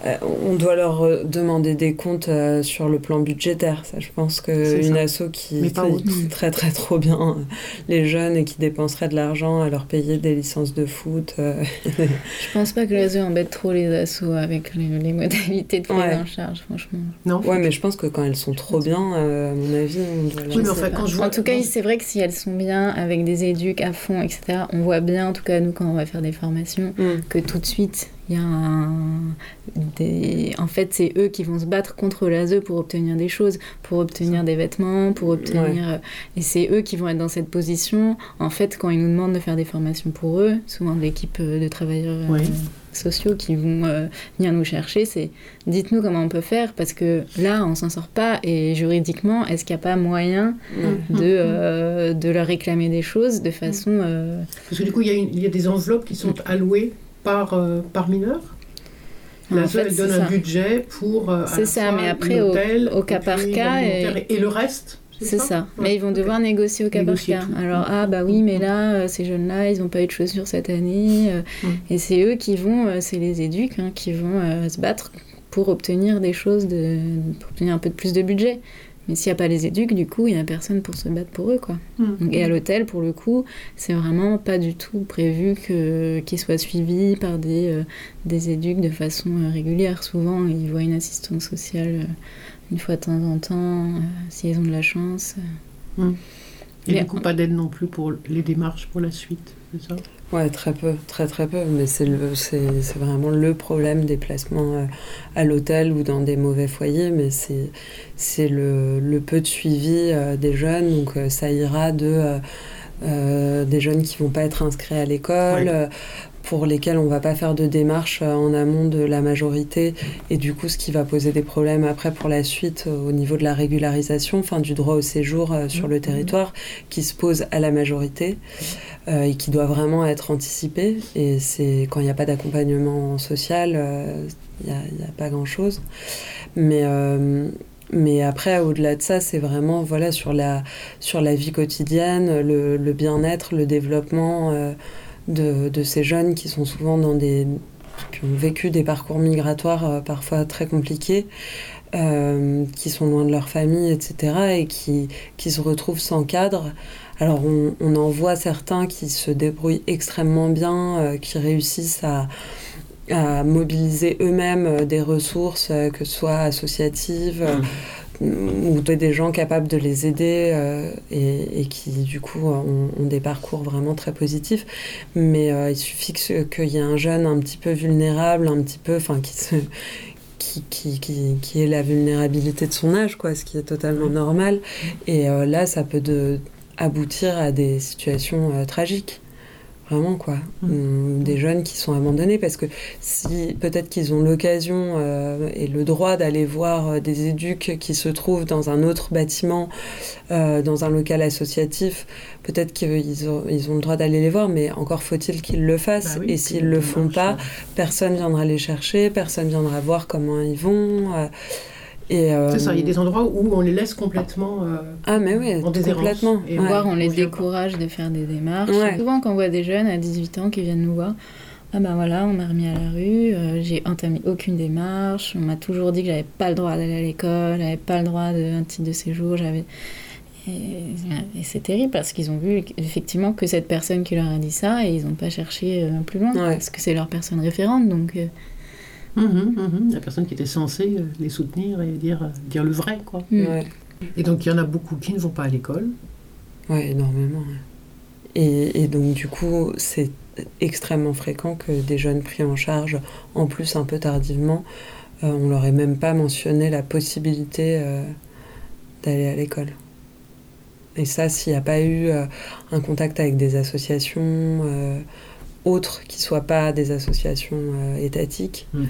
euh, on doit leur euh, demander des comptes euh, sur le plan budgétaire. Ça, je pense qu'une asso qui, qui traiterait trop bien euh, les jeunes et qui dépenserait de l'argent à leur payer des licences de foot. euh, Je pense pas que l'ASE embête trop les assos avec les, les modalités de prise Ouais. en charge, franchement. Non Ouais, mais je pense que quand elles sont trop bien, euh, à mon avis, on doit Oui, mais Je enfin, sais pas. quand je vois- En tout cas, c'est vrai que si elles sont bien, avec des éduques à fond, etc., on voit bien, en tout cas nous, quand on va faire des formations, Mm. que tout de suite, il y a un... Des... En fait, c'est eux qui vont se battre contre l'ASE pour obtenir des choses, pour obtenir des vêtements, pour obtenir... euh, Et c'est eux qui vont être dans cette position. En fait, quand ils nous demandent de faire des formations pour eux, souvent de l'équipe euh, de travailleurs euh, sociaux qui vont euh, venir nous chercher, c'est dites-nous comment on peut faire, parce que là, on s'en sort pas, et juridiquement, est-ce qu'il n'y a pas moyen de, euh, de leur réclamer des choses de façon... Parce que du coup, il y, a y des enveloppes qui sont allouées par, euh, par mineur? La fait, elle donne ça. un budget pour. euh, C'est ça, mais après, au- cas par cas, et- le reste C'est ça. Ouais, Mais ils vont devoir négocier au cas par cas. tout. Alors, ah bah oui, mais là, euh, ces jeunes-là, ils n'ont pas eu de chaussures cette année. euh, Mm. Et c'est eux qui vont, euh, c'est les éduques, hein, qui vont se battre pour obtenir des choses, de, pour obtenir un peu de plus de budget. Mais s'il n'y a pas les éduques, du coup, il n'y a personne pour se battre pour eux, quoi. Mm. Et à l'hôtel, pour le coup, c'est vraiment pas du tout prévu qu'ils soient suivis par des, euh, des éduques de façon euh, régulière. Souvent, ils voient une assistante sociale euh, une fois de temps en temps, s'ils ont de la chance. euh. Et Mais- du coup, pas d'aide non plus pour les démarches pour la suite, c'est ça? Ouais, très peu, très très peu. Mais c'est le- c'est c'est vraiment le problème des placements euh, à l'hôtel ou dans des mauvais foyers. Mais c'est le, le peu de suivi euh, des jeunes. Donc euh, ça ira de euh, des jeunes qui vont pas être inscrits à l'école. Pour lesquels on va pas faire de démarche euh, en amont de la majorité et du coup ce qui va poser des problèmes après pour la suite euh, au niveau de la régularisation, enfin du droit au séjour euh, sur Mhm. le territoire qui se pose à la majorité euh, et qui doit vraiment être anticipé. Et c'est quand il n'y a pas d'accompagnement social, euh, il n'y a, pas grand-chose. Mais, euh, mais après, au-delà de ça, c'est vraiment voilà, sur, la, sur la vie quotidienne, le, le bien-être, le développement euh, de, ces jeunes qui sont souvent dans des qui ont vécu des parcours migratoires euh, parfois très compliqués, euh, qui sont loin de leur famille, etc., et qui, qui se retrouvent sans cadre. Alors on, en voit certains qui se débrouillent extrêmement bien, euh, qui réussissent à, à mobiliser eux-mêmes des ressources, que ce soit associatives euh, ou de- des gens capables de les aider euh, et, qui du coup ont, des parcours vraiment très positifs. Mais euh, il suffit qu'il y ait un jeune un petit peu vulnérable, un petit peu, enfin qui se qui, qui, qui, qui ait la vulnérabilité de son âge, quoi, ce qui est totalement normal. Et euh, là, ça peut aboutir à des situations tragiques. Vraiment, quoi. Mm. Hum, Des jeunes qui sont abandonnés parce que si peut-être qu'ils ont l'occasion euh, et le droit d'aller voir euh, des éduques qui se trouvent dans un autre bâtiment, euh, dans un local associatif, peut-être qu'ils ont, ils ont le droit d'aller les voir, mais encore faut-il qu'ils le fassent. Bah oui, et s'ils le font pas, euh, personne viendra les chercher, personne viendra voir comment ils vont. euh, et, euh, C'est ça, il y a des endroits où on les laisse complètement euh, Ah, mais oui, en déshérence. complètement. Et ouais. Voire on les décourage de faire des démarches. Ouais. Souvent quand on voit des jeunes à 18 ans qui viennent nous voir, ah ben voilà, on m'a remis à la rue, euh, j'ai entamé aucune démarche, on m'a toujours dit que j'avais pas le droit d'aller à l'école, j'avais pas le droit d'un titre de séjour, j'avais... Et, et c'est terrible parce qu'ils ont vu effectivement que cette personne qui leur a dit ça et ils n'ont pas cherché euh, plus loin Ouais. parce que c'est leur personne référente. Donc, Mhm, mhm. La personne qui était censée euh, les soutenir et dire, euh, dire le vrai, quoi. mm. Ouais. Et donc, il y en a beaucoup qui ne vont pas à l'école. Ouais, énormément. Et, et donc, du coup, c'est extrêmement fréquent que des jeunes pris en charge, en plus un peu tardivement, euh, on leur ait même pas mentionné la possibilité euh, d'aller à l'école. Et ça, s'il n'y a pas eu euh, un contact avec des associations euh, autres qui soient pas des associations euh, étatiques, Mm.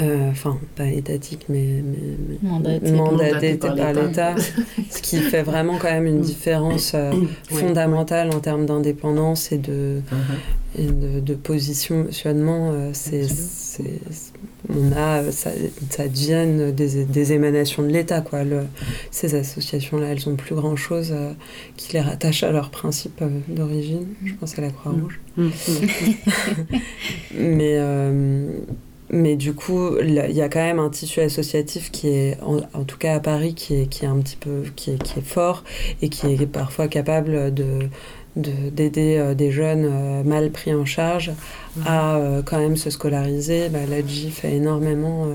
euh, enfin, pas étatiques, mais, mais- mais Mandatées. mandatées Mandatées par par l'État. ce qui fait vraiment quand même une Mm. différence euh, fondamentale en termes d'indépendance et de, Mhm. Et de, de positionnement. euh, c'est, on a, ça, ça devient des, des émanations de l'État. Quoi. Le- ces associations-là, elles ont plus grand-chose euh, qui les rattache à leurs principes euh, d'origine. Je pense à la Croix-Rouge. Mhm. Mais, euh, mais du coup, il y a quand même un tissu associatif qui est, en, en tout cas à Paris, qui est, qui est un petit peu, qui est, qui est fort et qui est parfois capable de- d'aider euh, des jeunes euh, mal pris en charge à euh, quand même se scolariser. Bah, L'ADJ fait énormément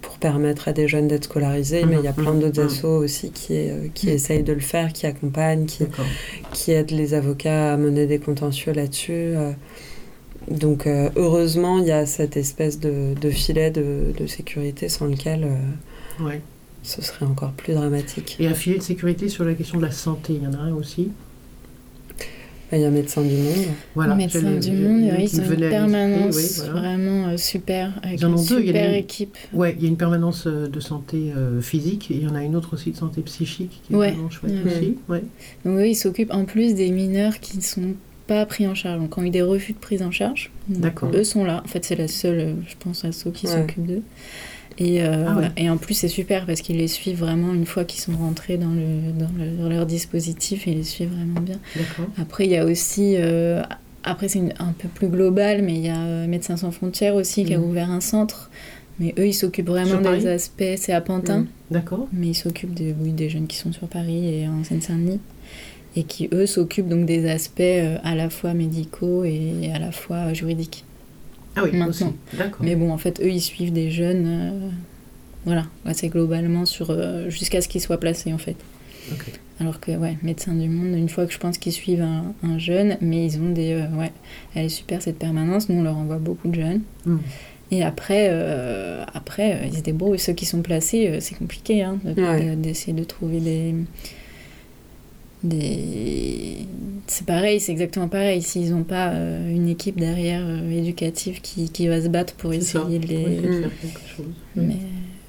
pour permettre à des jeunes d'être scolarisés, mais il y a plein d'autres Mhm. assos aussi qui, qui Mhm. essayent de le faire, qui accompagnent, qui, qui aide les avocats à mener des contentieux là-dessus. Donc euh, heureusement, il y a cette espèce de, de filet de, de sécurité sans lequel euh, Ouais. ce serait encore plus dramatique. Et un filet de sécurité sur la question de la santé, il y en a un aussi? Il y a Médecins du Monde. Voilà. Médecins du j'allais- monde, qui oui, ils une permanence oui, voilà. vraiment euh, super, avec Ils en une deux, il y en a super une- équipe. Ouais, il y a une permanence euh, de santé euh, physique et il y en a une autre aussi de santé psychique qui est Ouais. vraiment chouette Ouais. aussi. Ouais. Donc eux, ils s'occupent en plus des mineurs qui ne sont pas pris en charge, donc ont eu des refus de prise en charge. D'accord. Eux sont là. En fait, c'est la seule, euh, je pense, asso qui Ouais. s'occupe d'eux. Et, euh, Ah ouais. et en plus, c'est super parce qu'ils les suivent vraiment une fois qu'ils sont rentrés dans, le, dans, le- dans leur dispositif, ils les suivent vraiment bien. Après, il y a aussi, euh, après c'est un peu plus global, mais il y a euh, Médecins sans frontières aussi qui a Mhm. ouvert un centre. Mais eux, ils s'occupent vraiment des aspects, c'est à Pantin, Mhm. D'accord. mais ils s'occupent des, oui, des jeunes qui sont sur Paris et en Seine-Saint-Denis. Et qui, eux, s'occupent donc des aspects à la fois médicaux et à la fois juridiques. Ah oui, Maintenant. Mais bon, en fait, eux, ils suivent des jeunes, euh, voilà, ouais, c'est globalement sur euh, jusqu'à ce qu'ils soient placés, en fait. Ok. Alors que, ouais, médecins du monde, une fois que je pense qu'ils suivent un, un jeune, mais ils ont des. euh, ouais, elle est super cette permanence, nous on leur envoie beaucoup de jeunes. Mhm. Et après, euh, après ils se débrouillent. Ceux qui sont placés, c'est compliqué hein, de- Ouais. de- d'essayer de, trouver des. Des... C'est pareil, c'est exactement pareil. S'ils n'ont pas euh, une équipe derrière euh, éducative qui, qui va se battre pour essayer de les. Oui, faire quelque chose. Mais,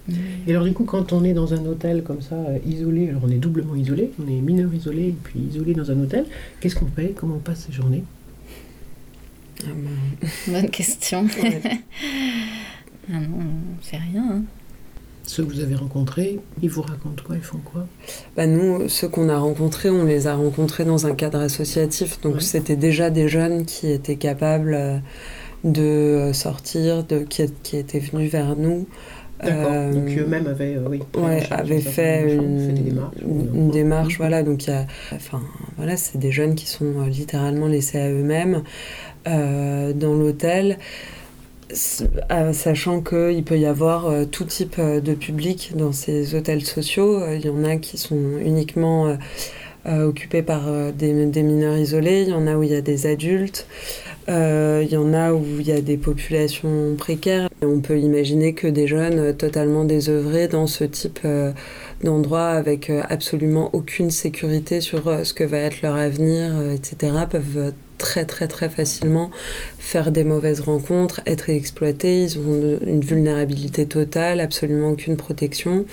mais- Et alors du coup, quand on est dans un hôtel comme ça, euh, isolé, alors on est doublement isolé, on est mineur isolé et puis isolé dans un hôtel, qu'est-ce qu'on fait? Comment on passe ces journées? Ah ben, Bonne question. ouais. Ah non, on sait rien. hein. Ceux que vous avez rencontrés, ils vous racontent quoi Ils font quoi Bah, nous, ceux qu'on a rencontrés, on les a rencontrés dans un cadre associatif. Donc Ouais. c'était déjà des jeunes qui étaient capables euh, de sortir, de, qui, qui étaient venus vers nous. D'accord. Euh, Donc eux-mêmes avaient, euh, oui, ouais, avaient fait une, fait des démarches. une- démarche, voilà. Donc il y a, enfin, voilà, c'est des jeunes qui sont euh, littéralement laissés à eux-mêmes euh, dans l'hôtel, sachant qu'il peut y avoir euh, tout type euh, de public dans ces hôtels sociaux. Euh, Il y en a qui sont uniquement occupés par euh, des, mineurs isolés, il y en a où il y a des adultes, euh, il y en a où il y a des populations précaires. Et on peut imaginer que des jeunes euh, totalement désœuvrés dans ce type euh, d'endroit avec euh, absolument aucune sécurité sur euh, ce que va être leur avenir, euh, etc., peuvent euh, très très très facilement faire des mauvaises rencontres, être exploités, ils ont une vulnérabilité totale, absolument aucune protection.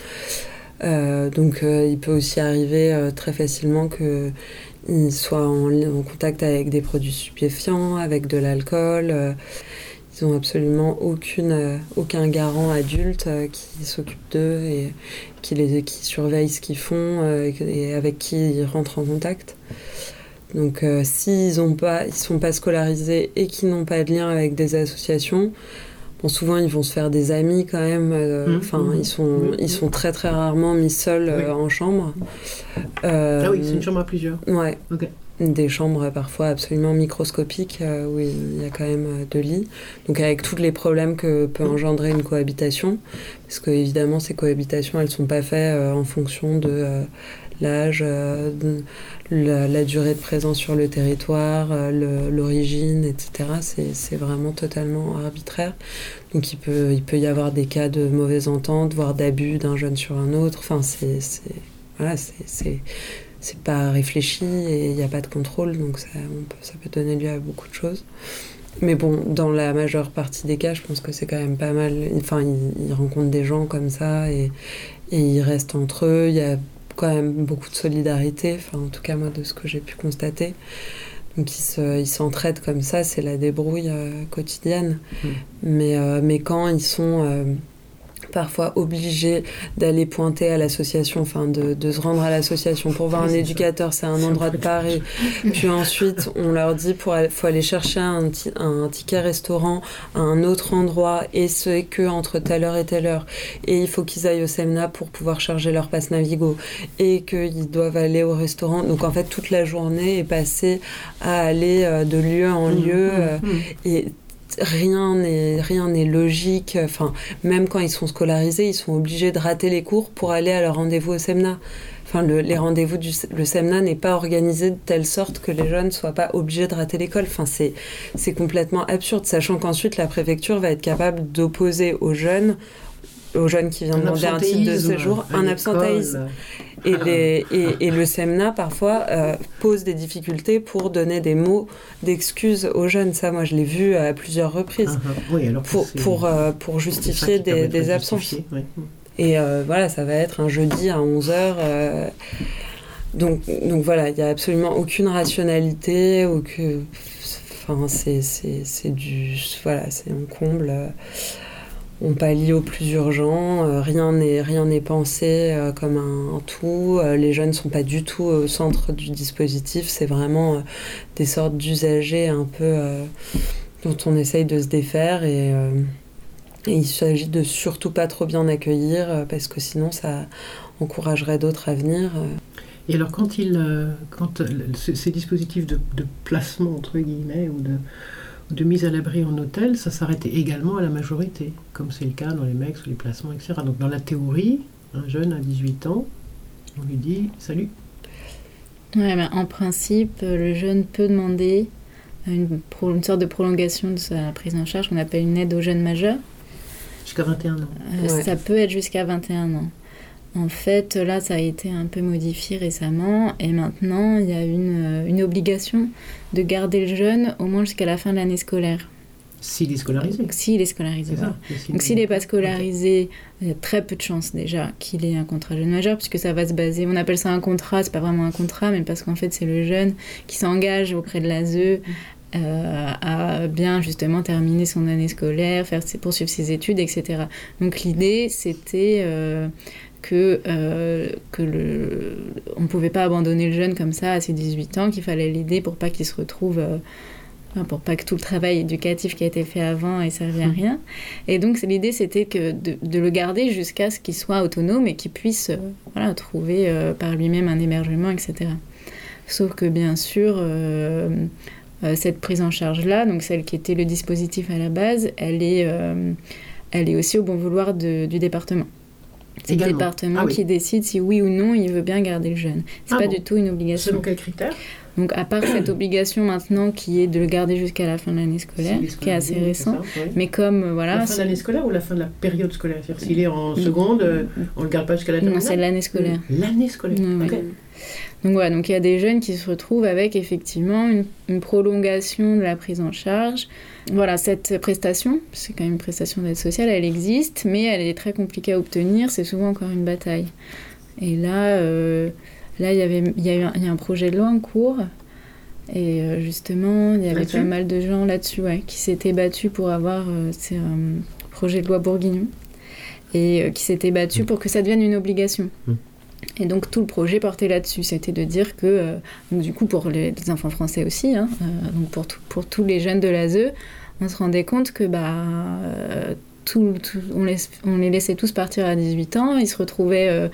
Euh, donc euh, il peut aussi arriver euh, très facilement qu'ils soient en, contact avec des produits stupéfiants, avec de l'alcool. ils n'ont absolument aucune, aucun garant adulte qui s'occupe d'eux et qui, les, qui surveille ce qu'ils font et que- avec qui ils rentrent en contact. Donc euh, s'ils ne sont pas scolarisés et qu'ils n'ont pas de lien avec des associations, bon, souvent ils vont se faire des amis quand même. euh, Mhm. Enfin, ils sont Mhm. ils sont très très rarement mis seuls euh, Oui. en chambre. Euh, Ah oui, c'est une chambre à plusieurs. Ouais. Des chambres parfois absolument microscopiques euh, où il y a quand même euh, deux lits. Donc avec tous les problèmes que peut engendrer une cohabitation, parce que évidemment ces cohabitations elles sont pas faites euh, en fonction de euh, l'âge, euh, la, durée de présence sur le territoire, euh, l'origine, etc. C'est vraiment totalement arbitraire. Donc il peut, il peut y avoir des cas de mauvaise entente, voire d'abus d'un jeune sur un autre. Enfin c'est voilà, c'est pas réfléchi et il n'y a pas de contrôle, donc ça, on peut, ça peut donner lieu à beaucoup de choses. Mais bon, dans la majeure partie des cas, je pense que c'est quand même pas mal. Enfin, ils, ils rencontrent des gens comme ça et, et ils restent entre eux. Il y a quand même beaucoup de solidarité, enfin, en tout cas, moi, de ce que j'ai pu constater. Donc, ils se- ils s'entraident comme ça, c'est la débrouille euh, quotidienne. Mm. Mais, euh, mais quand ils sont. Parfois obligés d'aller pointer à l'association, enfin de, de se rendre à l'association pour voir un c'est éducateur, c'est un endroit de Paris. Puis ensuite, on leur dit pour aller- faut aller chercher un, ti- un ticket restaurant à un autre endroit et ce que entre telle heure et telle heure. Et il faut qu'ils aillent au Semna pour pouvoir charger leur passe Navigo et qu'ils doivent aller au restaurant. Donc en fait, toute la journée est passée à aller euh, de lieu en Mmh, lieu. mmh, euh, mmh. et rien n'est rien n'est logique. Enfin même quand ils sont scolarisés ils sont obligés de rater les cours pour aller à leur rendez-vous au Semna. Enfin le- les rendez-vous du le Semna n'est pas organisé de telle sorte que les jeunes soient pas obligés de rater l'école. Enfin c'est c'est complètement absurde sachant qu'ensuite la préfecture va être capable d'opposer aux jeunes aux jeunes qui viennent demander un titre de séjour à un absentéisme et, les, et, et le SEMNA, parfois, euh, pose des difficultés pour donner des mots d'excuses aux jeunes. Ça, moi, je l'ai vu à plusieurs reprises. Ah, ah. Oui, alors que Pour, euh, pour justifier des, permettrait des de absences. justifier, oui. Et euh, voilà, ça va être un jeudi à 11h. donc, donc voilà, il n'y a absolument aucune rationalité. Aucune... Enfin, c'est du. Voilà, c'est un comble. On pallie au plus urgent, euh, rien n'est rien n'est pensé euh, comme un, tout. euh, les jeunes sont pas du tout au centre du dispositif. C'est vraiment des sortes d'usagers un peu dont on essaye de se défaire et, il s'agit de surtout pas trop bien accueillir parce que sinon ça encouragerait d'autres à venir. Et alors, quand, il, quand ce- ces dispositifs de, placement, entre guillemets, ou de, de mise à l'abri en hôtel, ça s'arrêtait également à la majorité, comme c'est le cas dans les mecs, ou les placements, etc. Donc, dans la théorie, un jeune à 18 ans, on lui dit Salut. Ouais, ben, en principe, euh, le jeune peut demander une, pro- une sorte de prolongation de sa prise en charge qu'on appelle une aide aux jeunes majeurs. Jusqu'à 21 ans. Euh, Ouais. Ça peut être jusqu'à 21 ans. En fait, là, ça a été un peu modifié récemment et maintenant, il y a une, euh, une obligation de garder le jeune au moins jusqu'à la fin de l'année scolaire. S'il est scolarisé. S'il est scolarisé. Voilà. ça. Donc s'il n'est pas scolarisé, il y a très peu de chances déjà qu'il ait un contrat jeune majeur, puisque ça va se baser, on appelle ça un contrat, c'est pas vraiment un contrat, mais parce qu'en fait c'est le jeune qui s'engage auprès de l'ASE euh, à bien justement terminer son année scolaire, faire ses, poursuivre ses études, etc. Donc l'idée c'était euh, que, euh, que le, on ne pouvait pas abandonner le jeune comme ça à ses 18 ans, qu'il fallait l'aider pour pas qu'il se retrouve... euh, pour pas que tout le travail éducatif qui a été fait avant ait servi à Mhm. rien. Et donc l'idée c'était que de, de le garder jusqu'à ce qu'il soit autonome et qu'il puisse euh, voilà, trouver euh, par lui-même un hébergement, etc. Sauf que bien sûr, cette prise en charge-là, donc celle qui était le dispositif à la base, elle est, elle est aussi au bon vouloir de- du département. C'est le département Ah oui. qui décide si oui ou non il veut bien garder le jeune. C'est Ah pas bon. du tout une obligation. Selon quels critères? Donc à part cette obligation maintenant qui est de le garder jusqu'à la fin de l'année scolaire, qui est assez récent, ça, mais comme euh, La voilà, fin de l'année scolaire ou la fin de la période scolaire? C'est-à-dire s'il est en seconde, euh, on ne le garde pas jusqu'à la non, terminale c'est l'année scolaire. L'année scolaire. Ouais. Donc voilà, donc il y a des jeunes qui se retrouvent avec effectivement une, une prolongation de la prise en charge. Voilà, cette prestation, c'est quand même une prestation d'aide sociale, elle existe, mais elle est très compliquée à obtenir, c'est souvent encore une bataille. Et là, euh, là il y avait, il y a eu un, il y a un projet de loi en cours, et euh, justement, il y avait pas mal de gens là-dessus, ouais, qui s'étaient battus pour avoir, euh, c'est un projet de loi bourguignon, et euh, qui s'étaient battus pour que ça devienne une obligation. Et donc tout le projet portait là-dessus, c'était de dire que, euh, donc, du coup pour les, enfants français aussi, hein, euh, donc pour, tout- pour tous les jeunes de l'ASE, on se rendait compte que bah, euh, tout, on, les, on les laissait tous partir à 18 ans, ils se retrouvaient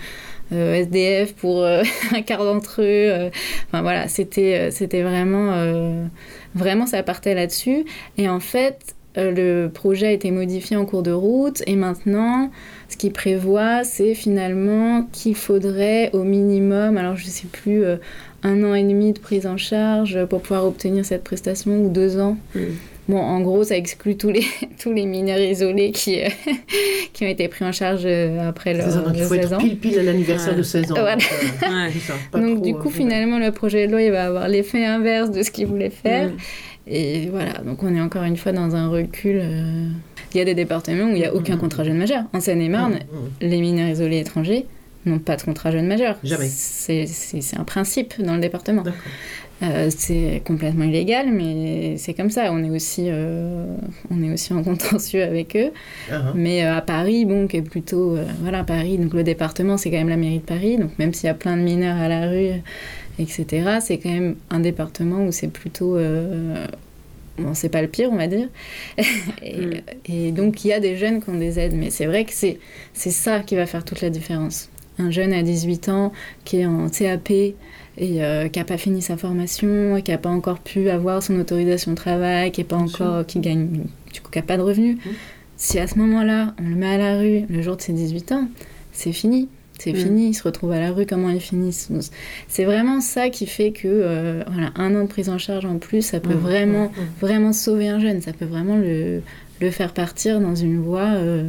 SDF pour un quart d'entre eux. Enfin voilà, c'était c'était vraiment, vraiment ça partait là-dessus. Et en fait, le projet a été modifié en cours de route et maintenant, ce qu'il prévoit, c'est finalement qu'il faudrait au minimum, alors je sais plus, euh, un an et demi de prise en charge pour pouvoir obtenir cette prestation ou deux ans. Mm. Bon, en gros, ça exclut tous les, tous les mineurs isolés qui, euh, qui ont été pris en charge euh, après leur ça, donc il faut 16 être ans. pile pile à l'anniversaire Ouais. de 16 ans. Voilà. Donc, euh, Ouais. c'est ça, pas Donc trop, du euh, coup, ouais. finalement, le projet de loi, il va avoir l'effet inverse de ce qu'il voulait faire. Mm. Et voilà, donc on est encore une fois dans un recul. euh, Il y a des départements où il n'y a aucun Mhm. contrat jeune majeur. En Seine-et-Marne, Mmh, mmh. les mineurs isolés étrangers n'ont pas de contrat jeune majeur. Jamais. C'est un principe dans le département. Euh, c'est complètement illégal, mais c'est comme ça. On est aussi, euh, on est aussi en contentieux avec eux. Ah. Mais euh, à Paris, bon, qui est plutôt, voilà, Paris. Donc le département, c'est quand même la mairie de Paris. Donc même s'il y a plein de mineurs à la rue, etc., c'est quand même un département où c'est plutôt, euh, bon, c'est pas le pire, on va dire. et, Mm. et donc il y a des jeunes qui ont des aides, mais c'est vrai que c'est, c'est ça qui va faire toute la différence. Un jeune à 18 ans qui est en CAP et euh, qui n'a pas fini sa formation, qui n'a pas encore pu avoir son autorisation de travail, qui est pas Bien encore, qui gagne, du coup, qui n'a pas de revenus. Mm. Si à ce moment-là, on le met à la rue le jour de ses 18 ans, c'est fini. C'est Mm. fini, il se retrouve à la rue, comment il finit C'est vraiment ça qui fait que euh, voilà, un an de prise en charge en plus, ça peut Mmh, vraiment, mmh, mmh. vraiment sauver un jeune. Ça peut vraiment le, le faire partir dans une voie euh,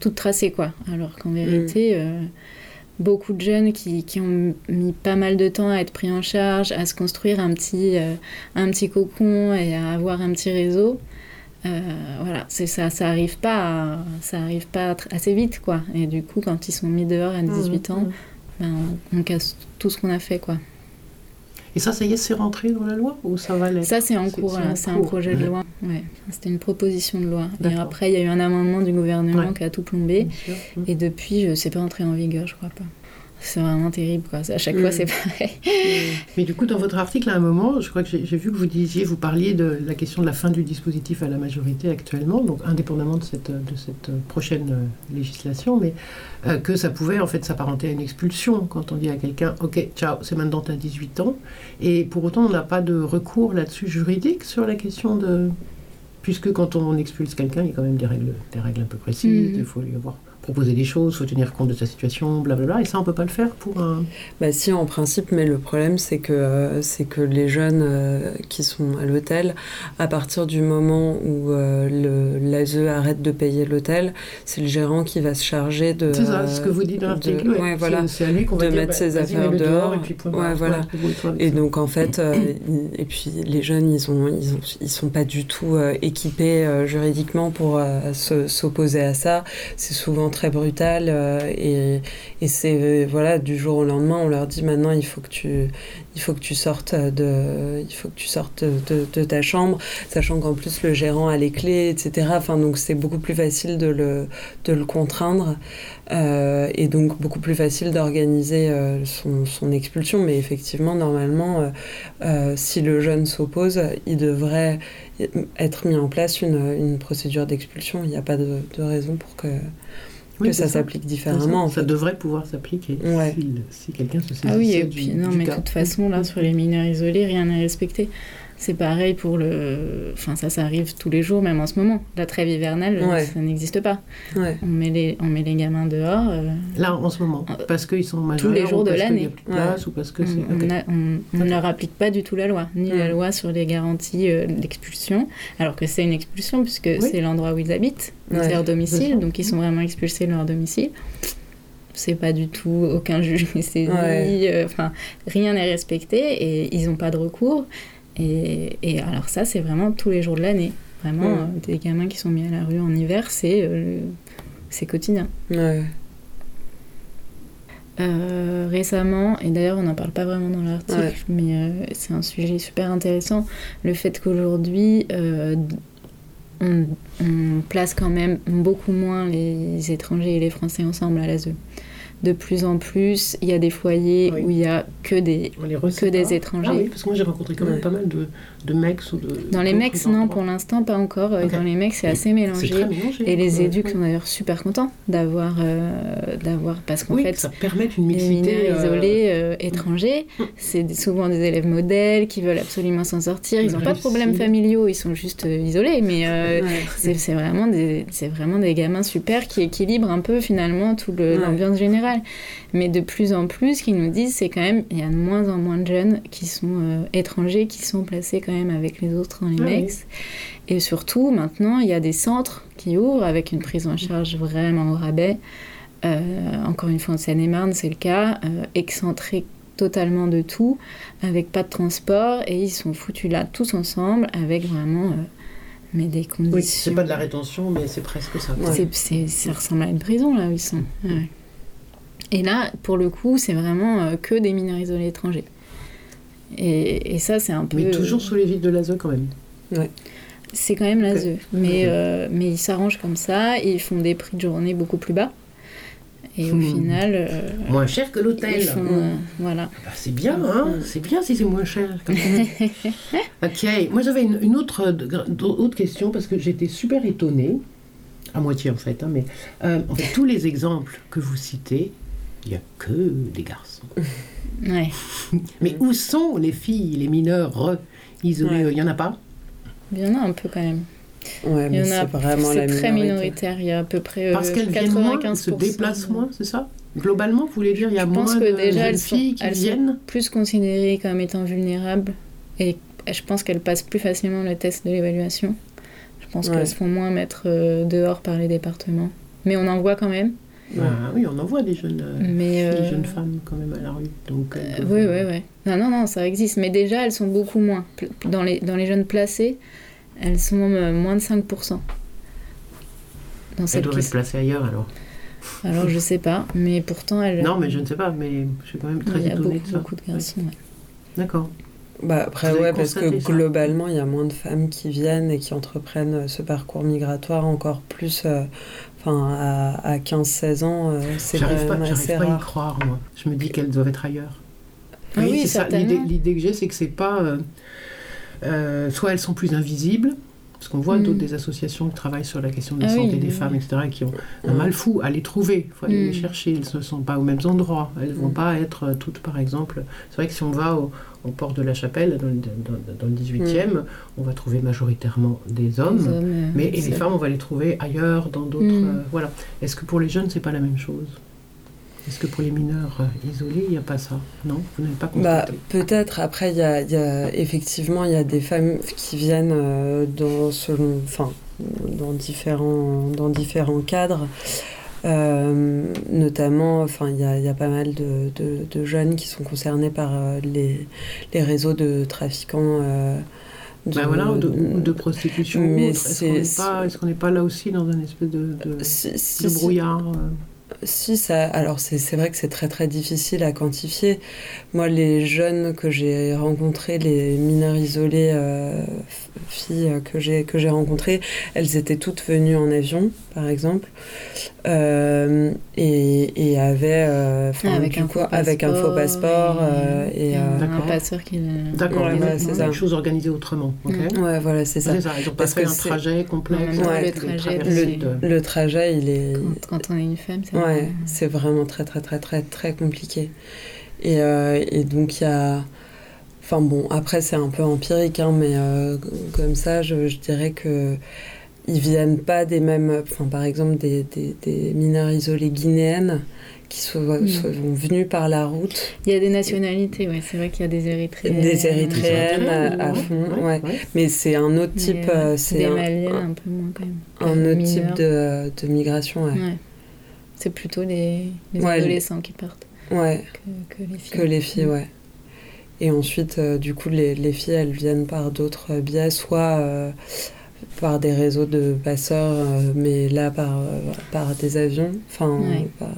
toute tracée, quoi. Alors qu'en vérité, euh, beaucoup de jeunes qui, qui ont mis pas mal de temps à être pris en charge, à se construire un petit, un petit cocon et à avoir un petit réseau, euh, voilà, c'est ça, ça arrive pas, à- ça arrive pas assez vite, quoi. Et du coup, quand ils sont mis dehors à 18 ans, Mmh, mmh. ben, on, on casse tout ce qu'on a fait, quoi. Et ça, ça y est, c'est rentré dans la loi ou ça va Ça, c'est en C'est- cours, c'est c'est un projet de loi. Ouais. C'était une proposition de loi. Et après, il y a eu un amendement du gouvernement Ouais. qui a tout plombé. Mmh. Et depuis, je sais pas entré en vigueur, je crois pas. C'est vraiment terrible, quoi. À chaque Mm. fois, c'est pareil. Mais du coup, dans votre article, à un moment, je crois que j'ai vu que vous disiez, vous parliez de la question de la fin du dispositif à la majorité actuellement, donc indépendamment de cette, de cette prochaine euh, législation, mais euh, que ça pouvait en fait s'apparenter à une expulsion quand on dit à quelqu'un, ok, ciao, c'est maintenant tu as 18 ans, et pour autant on n'a pas de recours là-dessus juridique sur la question de... Puisque quand on expulse quelqu'un, il y a quand même des règles, des règles un peu précises, Mhm. il faut lui avoir proposé des choses, il faut tenir compte de sa situation, blablabla, et ça on peut pas le faire pour un... Bah si, en principe, mais le problème, c'est que, euh, c'est que les jeunes euh, qui sont à l'hôtel, à partir du moment où euh, l'ASE arrête de payer l'hôtel, c'est le gérant qui va se charger de... C'est ça, ce que vous dites dans l'article. ouais. ouais, voilà. C'est- à lui qu'on va De dire, mettre bah, ses affaires dehors. et puis point Ouais, voilà. Et donc en fait, euh, et puis les jeunes, ils ont, ils ont, ils sont pas du tout équipés juridiquement pour se- s'opposer à ça. C'est souvent très brutal euh, et, et c'est euh, voilà du jour au lendemain, on leur dit maintenant il faut que tu, il faut que tu sortes de, il faut que tu sortes de, ta chambre, sachant qu'en plus le gérant a les clés, etc. Enfin donc c'est beaucoup plus facile de le, de le contraindre. Euh, et donc beaucoup plus facile d'organiser son, expulsion. Mais effectivement, normalement, si le jeune s'oppose, il devrait être mis en place une, une procédure d'expulsion. Il n'y a pas de raison pour que, Oui, que ça s'applique différemment. en Ça, ça fait. devrait pouvoir s'appliquer Ouais. si, si quelqu'un se saisissait Ah oui, et puis du non, mais de toute façon, là, sur les mineurs isolés, rien n'est respecté. C'est pareil pour le. Enfin, ça, ça arrive tous les jours, même en ce moment. La trêve hivernale, Ouais. ça n'existe pas. Ouais. On met les, on met les gamins dehors. euh, Là, en ce moment, Euh, parce qu'ils sont majeurs, les jours ou de parce qu'il y a l'année. plus de place, ou parce que on ne leur applique pas du tout la loi, ni la loi sur les garanties euh, d'expulsion, alors que c'est une expulsion puisque Oui. c'est l'endroit où ils habitent, Ouais. c'est leur domicile, donc ils sont vraiment expulsés de leur domicile. C'est pas du tout, aucun juge n'est saisi, Ouais. euh, enfin rien n'est respecté et ils n'ont pas de recours. Et, et alors ça, c'est vraiment tous les jours de l'année. Vraiment, Mm. euh, des gamins qui sont mis à la rue en hiver, c'est euh, c'est quotidien. Ouais. Euh, récemment, et d'ailleurs on n'en parle pas vraiment dans l'article, Ouais. mais euh, c'est un sujet super intéressant, le fait qu'aujourd'hui euh, on, on place quand même beaucoup moins les étrangers et les Français ensemble à l'ASE. De plus en plus, il y a des foyers Oui. où il y a que des que des étrangers. Ah oui, parce que moi j'ai rencontré quand même Ouais. pas mal de, de mecs ou de. Dans les mecs, non, pour l'instant, pas encore. Euh, Ok. Dans les mecs, c'est assez mélangé. très mélangé. Et les éducs sont d'ailleurs super contents d'avoir, euh, d'avoir parce qu'en Oui, fait, ça permet une les mixité. mineurs euh, isolés euh, étrangers, c'est souvent des élèves modèles qui veulent absolument s'en sortir. Ils n'ont pas de problèmes familiaux, ils sont juste euh, isolés, mais euh, Ouais. c'est vraiment, des- c'est vraiment des gamins super qui équilibrent un peu finalement tout Ouais. l'ambiance générale. Mais de plus en plus, ce qu'ils nous disent, c'est quand même, il y a de moins en moins de jeunes qui sont euh, étrangers, qui sont placés quand même avec les autres dans les Ah oui. mecs. Et surtout, maintenant, il y a des centres qui ouvrent avec une prise en charge vraiment au rabais. Euh, encore une fois, en Seine-et-Marne, c'est le cas, euh, excentré totalement de tout, avec pas de transport, et ils sont foutus là tous ensemble, avec vraiment euh, mais des conditions. Oui, c'est pas de la rétention, mais c'est presque ça. C'est- c'est- ça ressemble à une prison là où ils sont. Ouais. Et là, pour le coup, c'est vraiment euh, que des mineurs isolés étrangers. Et, et ça, c'est un peu. Mais toujours sous les vides de l'ASE quand même. C'est quand même l'ASE. Mais, euh, mais ils s'arrangent comme ça, et ils font des prix de journée beaucoup plus bas. Et au Hmm. final. euh, Moins cher que l'hôtel. ils font, euh, voilà. Bah, c'est bien, hein C'est bien si c'est moins cher. ok. Moi, j'avais une, une autre, autre question parce que j'étais super étonnée, à moitié en fait, hein, mais euh, en fait, tous les exemples que vous citez, il n'y a que des garçons. Ouais. Mais où sont les filles, les mineurs isolés Ouais. Il n'y en a pas? Il y en a un peu quand même. Ouais, Il mais y en a, c'est vraiment la très minoritaire. Il y a à peu près euh, Parce qu'elles viennent moins, 95%. se déplacent moins, c'est ça? Globalement, vous voulez dire il y a Je moins pense que de déjà, elles sont- filles qui elles sont- viennent? plus considérées comme étant vulnérables et je pense qu'elles passent plus facilement le test de l'évaluation. Je pense Ouais. qu'elles se font moins mettre euh, dehors par les départements. Mais on en voit quand même. Ah Oui, on en voit des jeunes, euh, Mais, filles, euh, jeunes femmes quand même à la rue. Donc, Euh, oui, oui, oui. Non, non, non, ça existe. Mais déjà, elles sont beaucoup moins. Dans les, dans les jeunes placés, elles sont moins de 5%. Dans Elles doivent être placées ailleurs alors. Alors, je sais pas. Mais pourtant, elles... Non, mais je ne sais pas, mais je suis quand même très il y a étonnée beaucoup, de ça. beaucoup de garçons. ouais. D'accord. Bah après, ouais, parce que globalement, il y a moins de femmes qui viennent et qui entreprennent ce parcours migratoire encore plus. euh, Enfin, à, à 15-16 ans, euh, c'est J'arrive pas, j'arrive pas à y croire, moi. Je me dis qu'elles doivent être ailleurs. Ah oui, c'est ça. certainement. L'idée, l'idée que j'ai, c'est que c'est pas. euh, euh, soit elles sont plus invisibles, parce qu'on voit Mm. d'autres des associations qui travaillent sur la question de la Ah santé oui, des oui, femmes, etc., et qui ont un Mm. mal fou à les trouver. Il faut aller Mm. les chercher. Elles ne sont pas aux mêmes endroits. Elles ne vont Mm. pas être euh, toutes, par exemple. C'est vrai que si on va au, au port de la Chapelle, dans le, dans- dans le 18e, on va trouver majoritairement des hommes. Mais et les femmes, on va les trouver ailleurs, dans d'autres. Mm. euh, voilà. Est-ce que pour les jeunes, c'est pas la même chose? Est-ce que pour les mineurs euh, isolés, il n'y a pas ça Non? Vous n'avez pas Bah, peut-être. Après, il y a, il y a- effectivement, il y a des femmes qui viennent euh, dans, selon, enfin, dans, différents, dans différents cadres. Euh, notamment, enfin, il y a, il y a pas mal de, de- de jeunes qui sont concernés par euh, les, les réseaux de trafiquants. de- voilà, ou de, ou de prostitution. Mais. Est-ce qu'on n'est pas, là aussi dans un espèce de, Si, si, brouillard Si, ça, alors c'est vrai que c'est très très difficile à quantifier. Moi, les jeunes que j'ai rencontrés, les mineurs isolés, euh, filles que j'ai rencontrées, elles étaient toutes venues en avion, par exemple, euh, et, et avaient, euh, Ah, avec du un coup, faux avec un faux passeport euh, et, et un D'accord. passeur qui. D'accord, Ouais, il y a voilà, des- c'est ça. choses organisées autrement. ok Mm. ouais, voilà, c'est ça. C'est ça, ils n'ont pas Parce fait que un trajet complexe. Ouais, le trajet, le- trajet, il est, Quand, quand on est une femme, c'est Ouais, vraiment- c'est vraiment très très très très très compliqué. Et, euh, et donc il y a... Enfin bon, après c'est un peu empirique, hein, mais euh, comme ça, je, je dirais que ils viennent pas des mêmes... Enfin par exemple des, des, des mineurs isolés guinéennes qui sont, Mm. sont venus par la route, Il y a des nationalités, ouais. C'est vrai qu'il y a des Érythréennes. Des Érythréennes. À- à fond, ouais, ouais. ouais. mais c'est un autre type, euh, c'est des un, Maliennes, un, un peu moins quand même. un autre mineurs. type de, de migration, ouais. Ouais. C'est plutôt les, les Ouais, adolescents qui partent ouais. que, que les filles. Que les filles, ouais. Et ensuite, euh, du coup, les, les filles, elles viennent par d'autres biais, soit euh, par des réseaux de passeurs, euh, mais là, par, par des avions, enfin, Ouais. par-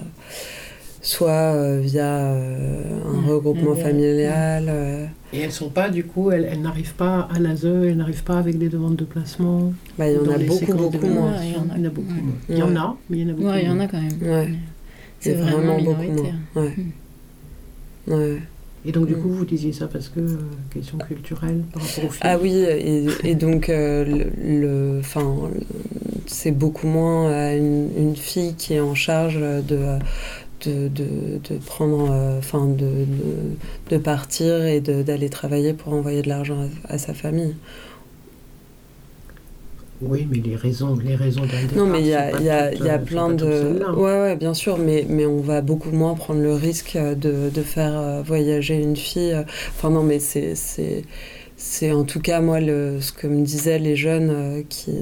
soit euh, via euh, un regroupement ouais. familial. euh, Et elles sont pas, du coup, elles, elles n'arrivent pas à l'ASE, elles n'arrivent pas avec des demandes de placement. bah, il y en dans a beaucoup, beaucoup moins. Il y en a. Il y en a beaucoup. Il y en a, mais il y en a beaucoup Ouais, il y en a quand même. Ouais. C'est mais vraiment beaucoup moins. Ouais. Ouais. Et donc, du Mm. coup, vous disiez ça parce que, euh, question culturelle par rapport aux filles Ah oui, et, et donc, euh, le, le- 'fin, le- c'est beaucoup moins euh, une, une fille qui est en charge de, de, de, de prendre, enfin, de, de, partir et de- d'aller travailler pour envoyer de l'argent à, à sa famille. Oui, mais les raisons, les raisons d'un départ. Non, mais il y a, y a, toutes, y a euh, plein de. celles-là. Ouais, ouais, bien sûr, mais, mais on va beaucoup moins prendre le risque de, de faire euh, voyager une fille. Enfin, non, mais c'est. c'est en tout cas moi le, ce que me disaient les jeunes euh, qui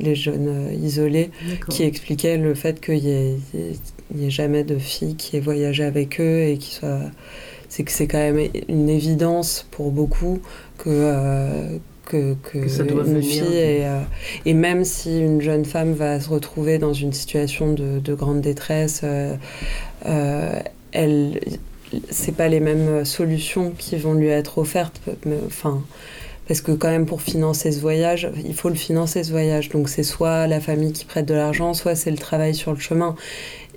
les jeunes euh, isolés qui expliquaient le fait qu'il n'y ait, ait jamais de filles qui aient voyagé avec eux et qui soient c'est que c'est quand même une évidence pour beaucoup que euh, que, que Que ça doit une venir. fille et, euh, et même si une jeune femme va se retrouver dans une situation de, de grande détresse euh, euh, elle c'est pas les mêmes solutions qui vont lui être offertes enfin parce que quand même pour financer ce voyage, il faut le financer ce voyage. Donc c'est soit la famille qui prête de l'argent, soit c'est le travail sur le chemin.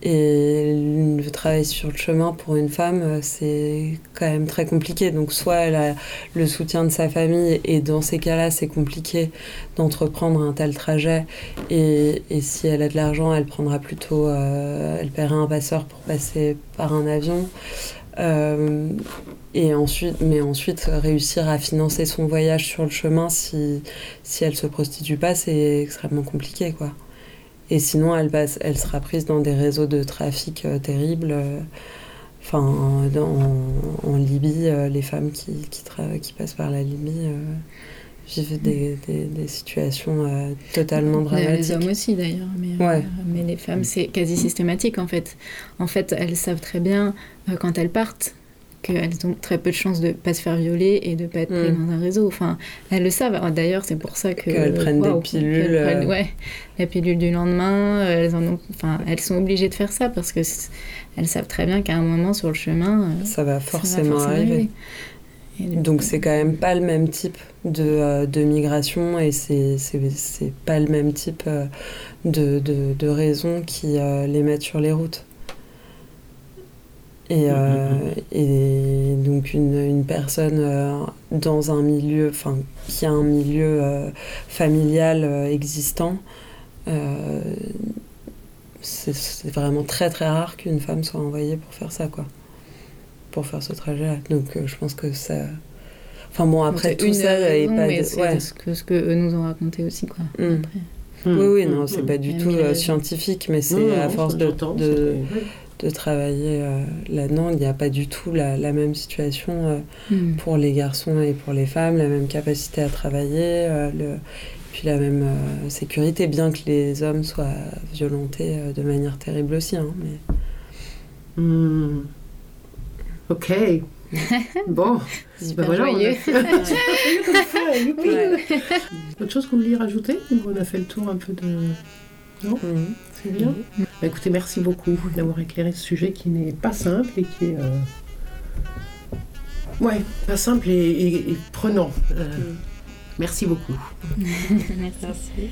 Et le travail sur le chemin pour une femme, euh, c'est quand même très compliqué. Donc soit elle a le soutien de sa famille et dans ces cas-là, c'est compliqué d'entreprendre un tel trajet. Et, et si elle a de l'argent, elle prendra plutôt, euh, elle paiera un passeur pour passer par un avion. Euh, et ensuite, mais ensuite, réussir à financer son voyage sur le chemin, si, si elle se prostitue pas, c'est extrêmement compliqué, quoi. Et sinon, elle, passe, elle sera prise dans des réseaux de trafic euh, terribles. euh, Enfin, en Libye, euh, les femmes qui, qui, tra- qui passent par la Libye vivent des, des, des situations euh, totalement Les- Les dramatiques. hommes aussi d'ailleurs, mais, Ouais. euh, mais les femmes c'est quasi systématique en fait. En fait, elles savent très bien euh, quand elles partent qu'elles ont très peu de chances de pas se faire violer et de pas être prises Mm. dans un réseau. Enfin, elles le savent. Alors, D'ailleurs, c'est pour ça que Qu'elles prennent des pilules, prennent- euh. ouais, la pilule du lendemain. euh, Elles en ont. Enfin, elles sont obligées de faire ça parce que elles savent très bien qu'à un moment sur le chemin, euh, Ça va ça va forcément arriver. Du Donc c'est quand même pas le même type de, euh, de migration et c'est pas le même type euh, de, de, de raisons qui euh, les mettent sur les routes. Et, euh, et donc une, une personne euh, dans un milieu, enfin qui a un milieu euh, familial euh, existant, euh, c'est vraiment très très rare qu'une femme soit envoyée pour faire ça quoi pour faire ce trajet-là. Donc euh, je pense que ça. Enfin bon, après c'est tout une ça, et pas mais de- c'est ouais. ce que, ce que eux nous ont raconté aussi quoi. Mm. Après. Mm. Oui, oui, non, Mm. c'est pas du tout euh, scientifique, mais c'est à force de. De travailler euh, là-dedans, il n'y a pas du tout la, la même situation euh, Mm. pour les garçons et pour les femmes, la même capacité à travailler, euh, le, puis la même euh, sécurité, bien que les hommes soient violentés euh, de manière terrible aussi. hein, mais... Hmm. Ok. Bon. C'est Ben voilà, on a joyeux. Ouais. Autre chose que vous vouliez rajouter Ou On a fait le tour un peu de. Non Mhm. C'est bien Bah, Écoutez, merci beaucoup d'avoir éclairé ce sujet qui n'est pas simple et qui est. euh, Ouais, pas simple et, et- et prenant. Euh, Merci beaucoup. Merci.